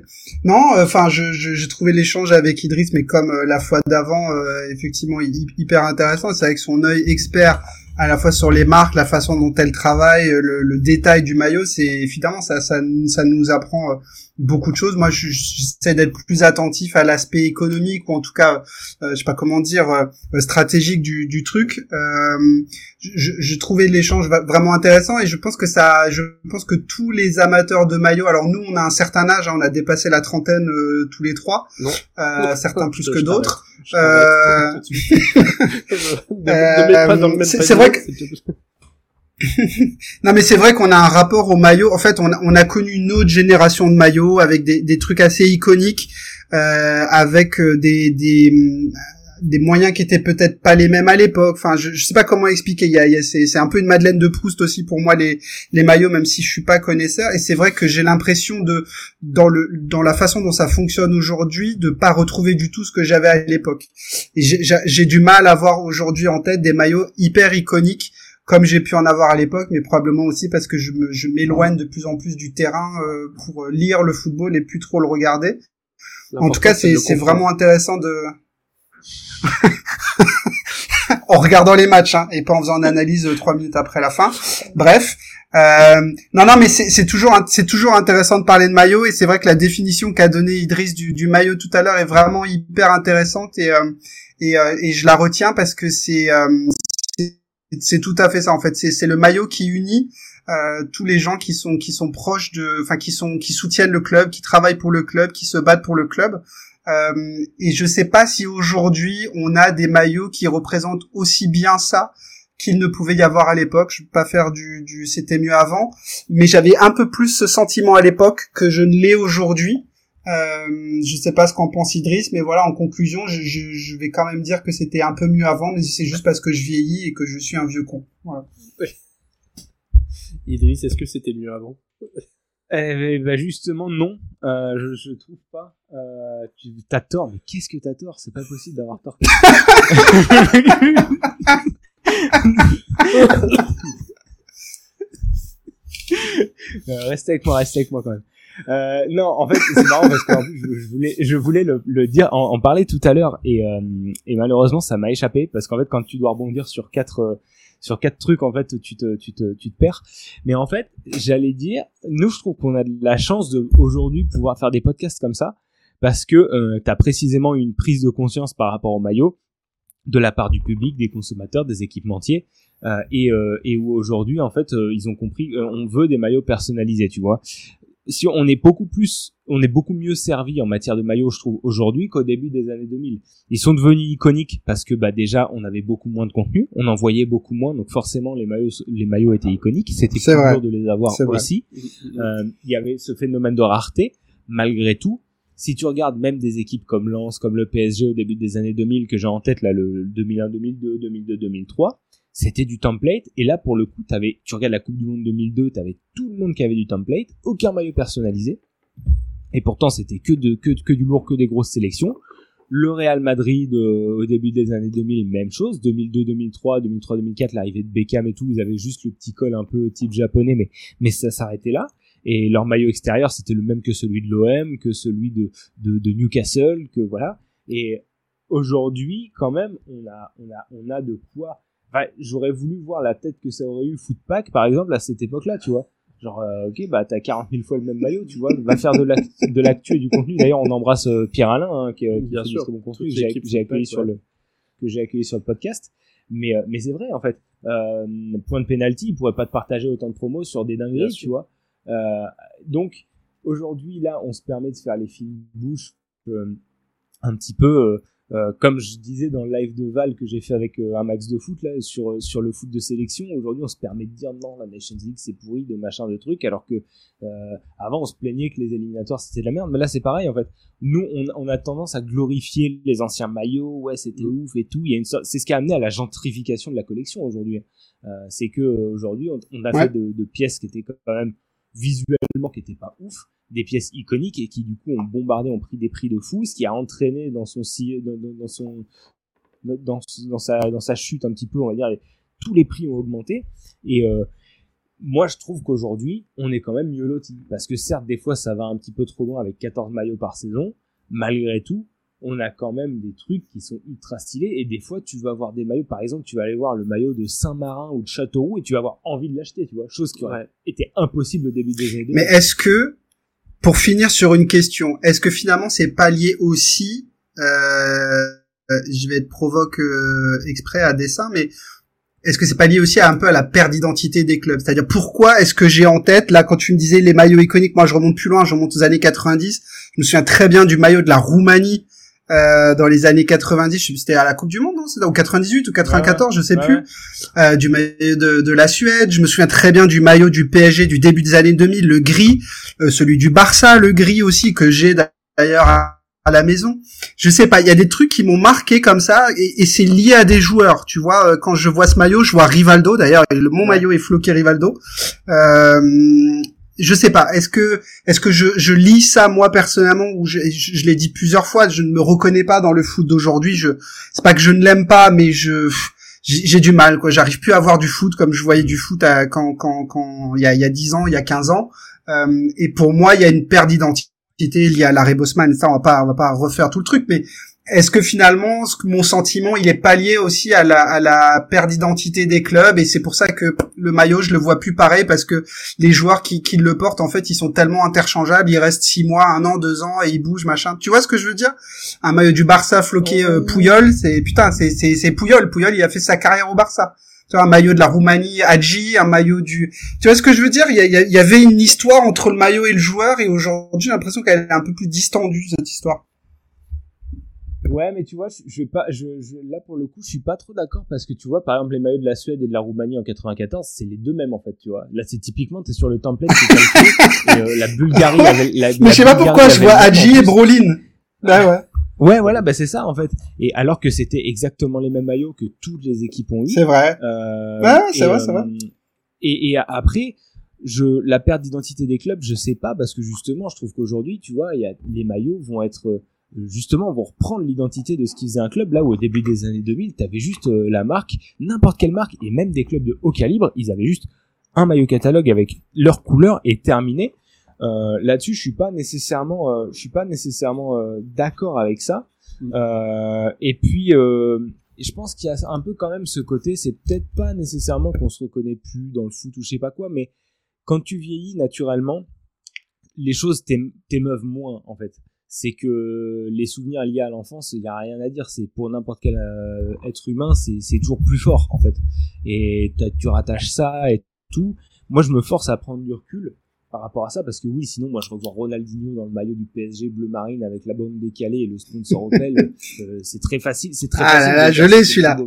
Non, euh, enfin, je, je, j'ai trouvé l'échange avec Idriss, mais comme euh, la fois d'avant, euh, effectivement, hyper intéressant. C'est avec son œil expert à la fois sur les marques, la façon dont elles travaillent, le, le détail du maillot, c'est évidemment ça, ça, ça nous apprend beaucoup de choses. Moi, j'essaie d'être plus attentif à l'aspect économique ou en tout cas, euh, je sais pas comment dire, euh, stratégique du, du truc. Euh, je, trouvais l'échange vraiment intéressant et je pense que ça, je pense que tous les amateurs de maillot, alors nous, on a un certain âge, hein, on a dépassé la trentaine euh, tous les trois, certains plus que d'autres. c'est vrai que non mais c'est vrai qu'on a un rapport au maillot. En fait, on a, on a connu une autre génération de maillots avec des, des trucs assez iconiques, euh, avec euh, des, des, des moyens qui étaient peut-être pas les mêmes à l'époque. Enfin, je, je sais pas comment expliquer. Il y a, il y a c'est, un peu une Madeleine de Proust aussi pour moi les, les maillots, même si je suis pas connaisseur. Et c'est vrai que j'ai l'impression de dans le dans la façon dont ça fonctionne aujourd'hui de pas retrouver du tout ce que j'avais à l'époque. Et j'ai, j'ai du mal à voir aujourd'hui en tête des maillots hyper iconiques comme j'ai pu en avoir à l'époque, mais probablement aussi parce que je, je m'éloigne de plus en plus du terrain euh, pour lire le football et plus trop le regarder. En tout cas, c'est vraiment intéressant de... en regardant les matchs hein, et pas en faisant une analyse euh, trois minutes après la fin. Bref, euh, non non mais c'est toujours c'est toujours intéressant de parler de maillot et c'est vrai que la définition qu'a donné Idriss du, du, maillot tout à l'heure est vraiment hyper intéressante et euh, et, euh, et, je la retiens parce que c'est c'est tout à fait ça en fait. C'est le maillot qui unit euh, tous les gens qui sont qui sont proches de, enfin qui sont qui soutiennent le club, qui travaillent pour le club, qui se battent pour le club. Euh, et je sais pas si aujourd'hui on a des maillots qui représentent aussi bien ça qu'il ne pouvait y avoir à l'époque. Je peux pas faire du, du c'était mieux avant, mais j'avais un peu plus ce sentiment à l'époque que je ne l'ai aujourd'hui. Euh, je sais pas ce qu'en pense Idriss, mais voilà, en conclusion, je, je, je vais quand même dire que c'était un peu mieux avant, mais c'est juste parce que je vieillis et que je suis un vieux con. Voilà. Idriss, est-ce que c'était mieux avant? Eh, bah justement non, euh, je, je trouve pas. Euh, tu as tort, mais qu'est-ce que t'as tort? C'est pas possible d'avoir tort. euh, reste avec moi, reste avec moi quand même. Euh, non, en fait, c'est marrant parce que je, voulais, je voulais le, le dire, en, en, parler tout à l'heure et, euh, et malheureusement, ça m'a échappé parce qu'en fait, quand tu dois rebondir sur quatre euh, sur quatre trucs, en fait, tu te, tu te, tu te perds. Mais en fait, j'allais dire, nous, je trouve qu'on a de la chance de aujourd'hui pouvoir faire des podcasts comme ça parce que euh, tu as précisément une prise de conscience par rapport au maillot de la part du public, des consommateurs, des équipementiers, euh, et, euh, et où aujourd'hui en fait euh, ils ont compris, on veut des maillots personnalisés, tu vois si on est beaucoup plus, on est beaucoup mieux servi en matière de maillots, je trouve, aujourd'hui qu'au début des années 2000. Ils sont devenus iconiques parce que bah déjà on avait beaucoup moins de contenu, on en voyait beaucoup moins, donc forcément les maillots, les maillots étaient iconiques. C'était plus dur de les avoir aussi. Euh, il y avait ce phénomène de rareté. Malgré tout, si tu regardes même des équipes comme Lens, comme le PSG au début des années 2000 que j'ai en tête là, le 2001, 2002, 2002, 2003 c'était du template. Et là, pour le coup, avais, tu regardes la Coupe du Monde 2002, tu avais tout le monde qui avait du template, aucun maillot personnalisé. Et pourtant, c'était que, de, que, que du lourd, que des grosses sélections. Le Real Madrid, euh, au début des années 2000, même chose. 2002, 2003, 2003, 2004, l'arrivée de Beckham et tout, ils avaient juste le petit col un peu type japonais, mais, mais ça s'arrêtait là. Et leur maillot extérieur, c'était le même que celui de l'OM, que celui de, de, de Newcastle, que voilà. Et aujourd'hui, quand même, on a, on a, on a de quoi. Enfin, j'aurais voulu voir la tête que ça aurait eu Footpack, par exemple, à cette époque-là, tu vois. Genre, euh, ok, bah t'as 40 000 fois le même maillot, tu vois. Va faire de l'actu, et du contenu. D'ailleurs, on embrasse euh, Pierre Alain, hein, qui, qui Bien fait sûr, bon contenu, que j'ai, accueilli sur le, que accueilli sur le podcast. Mais, euh, mais c'est vrai, en fait. Euh, point de penalty, il pourrait pas te partager autant de promos sur des Bien dingueries, sûr. tu vois. Euh, donc, aujourd'hui, là, on se permet de faire les films bouche euh, un petit peu, euh, euh, comme je disais dans le live de Val que j'ai fait avec euh, un max de foot là sur sur le foot de sélection. Aujourd'hui, on se permet de dire non, la Nations League c'est pourri de machin de trucs, alors que euh, avant on se plaignait que les éliminatoires c'était de la merde. Mais là, c'est pareil en fait. Nous, on, on a tendance à glorifier les anciens maillots. Ouais, c'était Mm. ouf et tout. Il y a une sorte, c'est ce qui a amené à la gentrification de la collection aujourd'hui. Euh, c'est que euh, aujourd'hui, on, on a Ouais. fait de, de pièces qui étaient quand même visuellement qui étaient pas ouf des pièces iconiques et qui du coup ont bombardé, ont pris des prix de fou, ce qui a entraîné dans son dans, dans- son dans, sa dans sa chute un petit peu, on va dire, tous les prix ont augmenté. Et euh, moi je trouve qu'aujourd'hui on est quand même mieux loti. Parce que certes des fois ça va un petit peu trop loin avec 14 maillots par saison, malgré tout on a quand même des trucs qui sont ultra stylés. Et des fois tu vas avoir des maillots par exemple tu vas aller voir le maillot de Saint-Marin ou de Châteauroux et tu vas avoir envie de l'acheter tu vois. Chose qui aurait été impossible au début des années 2000. Mais est-ce que, pour finir sur une question, est-ce que finalement c'est pas lié aussi, euh, euh, je vais être provoque euh, exprès à dessein, mais est-ce que c'est pas lié aussi à un peu à la perte d'identité des clubs? C'est-à-dire pourquoi est-ce que j'ai en tête, là quand tu me disais les maillots iconiques, moi je remonte plus loin, je remonte aux années 90, je me souviens très bien du maillot de la Roumanie euh, dans les années 90, je sais c'était à la Coupe du Monde, non C'était ou 98 ou 94, je sais Ouais, plus ouais. euh, du maillot de, de la Suède. Je me souviens très bien du maillot du PSG du début des années 2000, le gris, euh, celui du Barça, le gris aussi que j'ai d'ailleurs à, à la maison. Je sais pas, il y a des trucs qui m'ont marqué comme ça et, et c'est lié à des joueurs. Tu vois, euh, quand je vois ce maillot, je vois Rivaldo. D'ailleurs, le- mon Ouais. maillot est floqué Rivaldo. Je sais pas. Est-ce que est-ce que je, je lis ça moi personnellement ou je, je, l'ai dit plusieurs fois, je ne me reconnais pas dans le foot d'aujourd'hui. Je c'est pas que je ne l'aime pas, mais je j'ai j'ai du mal quoi. J'arrive plus à voir du foot comme je voyais du foot à, quand quand quand il y a il y a 10 ans, il y a 15 ans. Euh, et pour moi, il y a une perte d'identité liée à l'arrêt Bosman. Ça, on va pas on va pas refaire tout le truc, mais est-ce que finalement, mon sentiment, il est pas lié aussi à la, à la perte d'identité des clubs? Et c'est pour ça que le maillot, je le vois plus pareil parce que les joueurs qui, qui le portent, en fait, ils sont tellement interchangeables, ils restent six mois, un an, deux ans et ils bougent, machin. Tu vois ce que je veux dire? Un maillot du Barça floqué euh. Pouyol, c'est putain, c'est c'est c'est Pouyol. Pouyol, il a fait sa carrière au Barça. Tu vois, un maillot de la Roumanie, Hadji, un maillot du. Tu vois ce que je veux dire? Il y a- il y avait une histoire entre le maillot et le joueur et aujourd'hui, j'ai l'impression qu'elle est un peu plus distendue cette histoire. Ouais, mais tu vois, je, je vais pas, je, je, là pour le coup, je suis pas trop d'accord parce que tu vois, par exemple, les maillots de la Suède et de la Roumanie en 94, c'est les deux mêmes en fait, tu vois. Là, c'est typiquement, t'es sur le template, calqué, et euh, la Bulgarie avait, la, Mais je sais pas pourquoi je vois Hadji et Brolin. Ouais, ouais. Ouais, voilà, bah c'est ça en fait. Et alors que c'était exactement les mêmes maillots que toutes les équipes ont eu. C'est vrai. Euh, Ouais, c'est vrai, c'est euh, vrai. Et, et après, je, la perte d'identité des clubs, je sais pas parce que justement, je trouve qu'aujourd'hui, tu vois, il y a, les maillots vont être euh, justement vont reprendre l'identité de ce qui faisait un club. Là où au début des années 2000 t'avais juste euh, la marque n'importe quelle marque et même des clubs de haut calibre ils avaient juste un maillot catalogue avec leur couleur et terminé. Euh, là-dessus je suis pas nécessairement euh, je suis pas nécessairement euh, d'accord avec ça. Euh, et puis euh, je pense qu'il y a un peu quand même ce côté c'est peut-être pas nécessairement qu'on se reconnaît plus dans le foot ou je sais pas quoi mais quand tu vieillis naturellement les choses t'ém- t'émeuvent moins en fait c'est que les souvenirs liés à l'enfance, il y a rien à dire. C'est pour n'importe quel euh, être humain, c'est c'est toujours plus fort en fait. Et tu rattaches ça et tout. Moi, je me force à prendre du recul par rapport à ça parce que oui, sinon moi je revois Ronaldinho dans le maillot du PSG bleu marine avec la bande décalée et le sponsor Opel. euh, c'est très facile. C'est très Ah facile. là là, je l'ai, celui-là.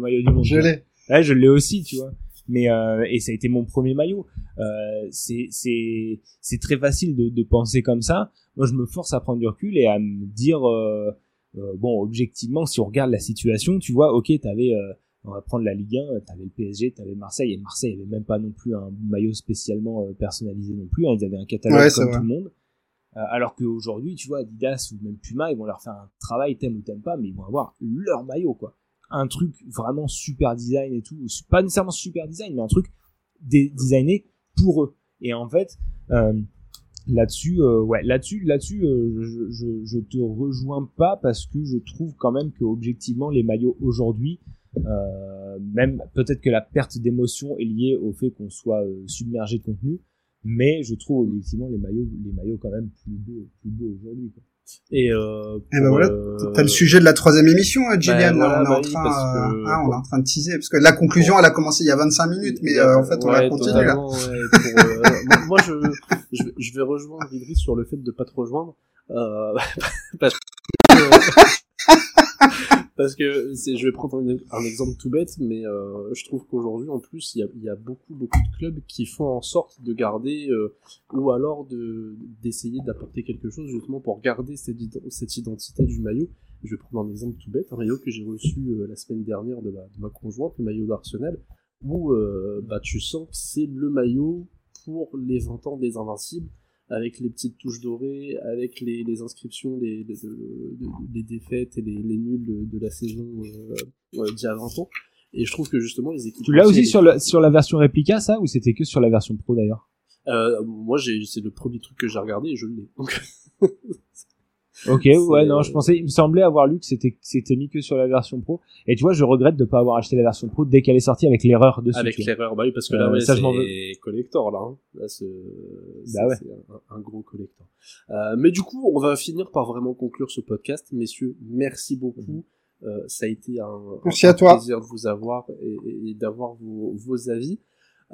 Je l'ai. Ouais, je l'ai aussi, tu vois. Mais euh, et ça a été mon premier maillot. Euh, c'est c'est c'est très facile de, de penser comme ça. Moi, je me force à prendre du recul et à me dire euh, euh, bon, objectivement, si on regarde la situation, tu vois, ok, t'avais euh, on va prendre la Ligue 1, t'avais le PSG, t'avais Marseille et Marseille avait même pas non plus un maillot spécialement euh, personnalisé non plus. hein. ils avaient un catalogue Ouais, comme vrai. tout le monde. Alors qu'aujourd'hui, tu vois, Adidas ou même Puma, ils vont leur faire un travail, t'aimes ou t'aimes pas, mais ils vont avoir leur maillot, quoi. Un truc vraiment super design et tout. Pas nécessairement super design, mais un truc designé pour eux. Et en fait, euh, là-dessus, euh, ouais, là-dessus, là-dessus, euh, je, je, te rejoins pas parce que je trouve quand même que objectivement les maillots aujourd'hui, même peut-être que la perte d'émotion est liée au fait qu'on soit submergé de contenu, mais je trouve objectivement les maillots, les maillots quand même plus beaux, plus beaux aujourd'hui. Et, euh, Eh ben voilà, euh, T'as le sujet de la troisième émission, Gillian. Ben voilà, on, est bah en oui, train, que- hein, on est en train de teaser. Parce que la conclusion, elle a commencé il y a 25 minutes, mais euh, en fait, on ouais, va continuer là. totalement, ouais, pour, euh, moi- je, je, vais- je vais rejoindre Idriss sur le fait de pas te rejoindre, euh, parce que, parce que je vais prendre un, exemple tout bête, mais euh, je trouve qu'aujourd'hui, en plus, il y y a beaucoup, beaucoup de clubs qui font en sorte de garder, euh, ou alors de d'essayer d'apporter quelque chose justement pour garder cette, cette identité du maillot. Je vais prendre un exemple tout bête, un maillot que j'ai reçu euh, la semaine dernière de ma, de ma conjointe, le maillot d'Arsenal, où euh, bah, tu sens que c'est le maillot pour les 20 ans des Invincibles, avec les petites touches dorées, avec les, les inscriptions des, des, de- de- des défaites et les, les nuls de, de la saison euh, d'il y a 20 ans. Et je trouve que justement les équipes... Tu l'as aussi les- sur, le, sur la version réplica, ça, ou c'était que sur la version pro d'ailleurs? Euh, moi, j'ai, c'est le premier truc que j'ai regardé et je l'ai. Donc, Ok, ouais, non, je pensais, il me semblait avoir lu que c'était, que c'était mis que sur la version pro. Et tu vois, je regrette de pas avoir acheté la version pro dès qu'elle est sortie avec l'erreur dessus. avec l'erreur, bah oui, parce que Euh, là, ouais, ça, je m'en c'est collector, là. Hein. Là, c'est, Bah ouais. c'est un, un gros collector. Euh, mais du coup, on va finir par vraiment conclure ce podcast. Messieurs, merci beaucoup. Euh, ça a été un, Merci un à toi. plaisir de vous avoir et, et- et d'avoir vos, vos avis.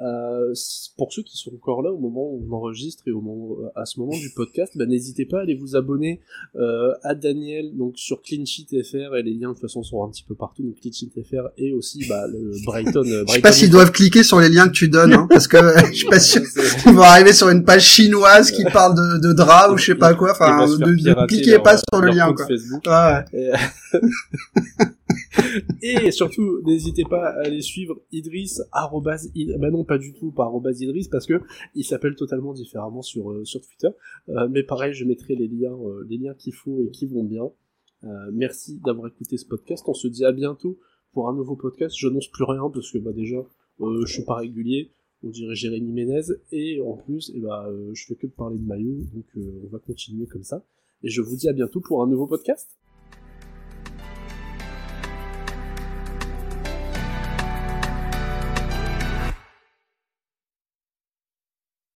Euh, pour ceux qui sont encore là au moment où on enregistre et au moment, à ce moment du podcast, bah, n'hésitez pas à aller vous abonner euh, à Daniel donc sur Clean Sheet FR et les liens de toute façon sont un petit peu partout donc Clean Sheet FR et aussi bah, le Brighton. euh, Je sais pas s'ils doivent cliquer sur les liens que tu donnes, hein, parce que euh, je suis pas sûr. Ils vont arriver sur une page chinoise qui parle de, de drap ou je sais pas quoi. Enfin, de cliquez pas sur le lien, quoi. Facebook. Ouais. Et, et surtout, n'hésitez pas à aller suivre Idriss, arrobase, Id- bah non, pas du tout, pas arrobase Idriss, parce que il s'appelle totalement différemment sur, euh, sur Twitter. Euh, mais pareil, je mettrai les liens, euh, les liens qu'il faut et qui vont bien. Euh, merci d'avoir écouté ce podcast. On se dit à bientôt pour un nouveau podcast. Je n'annonce plus rien parce que, bah, déjà, euh, je suis pas régulier. On dirait Jérémy Ménez. Et en plus, eh bah, je fais que de parler de maillot. Donc, on va continuer comme ça. Et je vous dis à bientôt pour un nouveau podcast.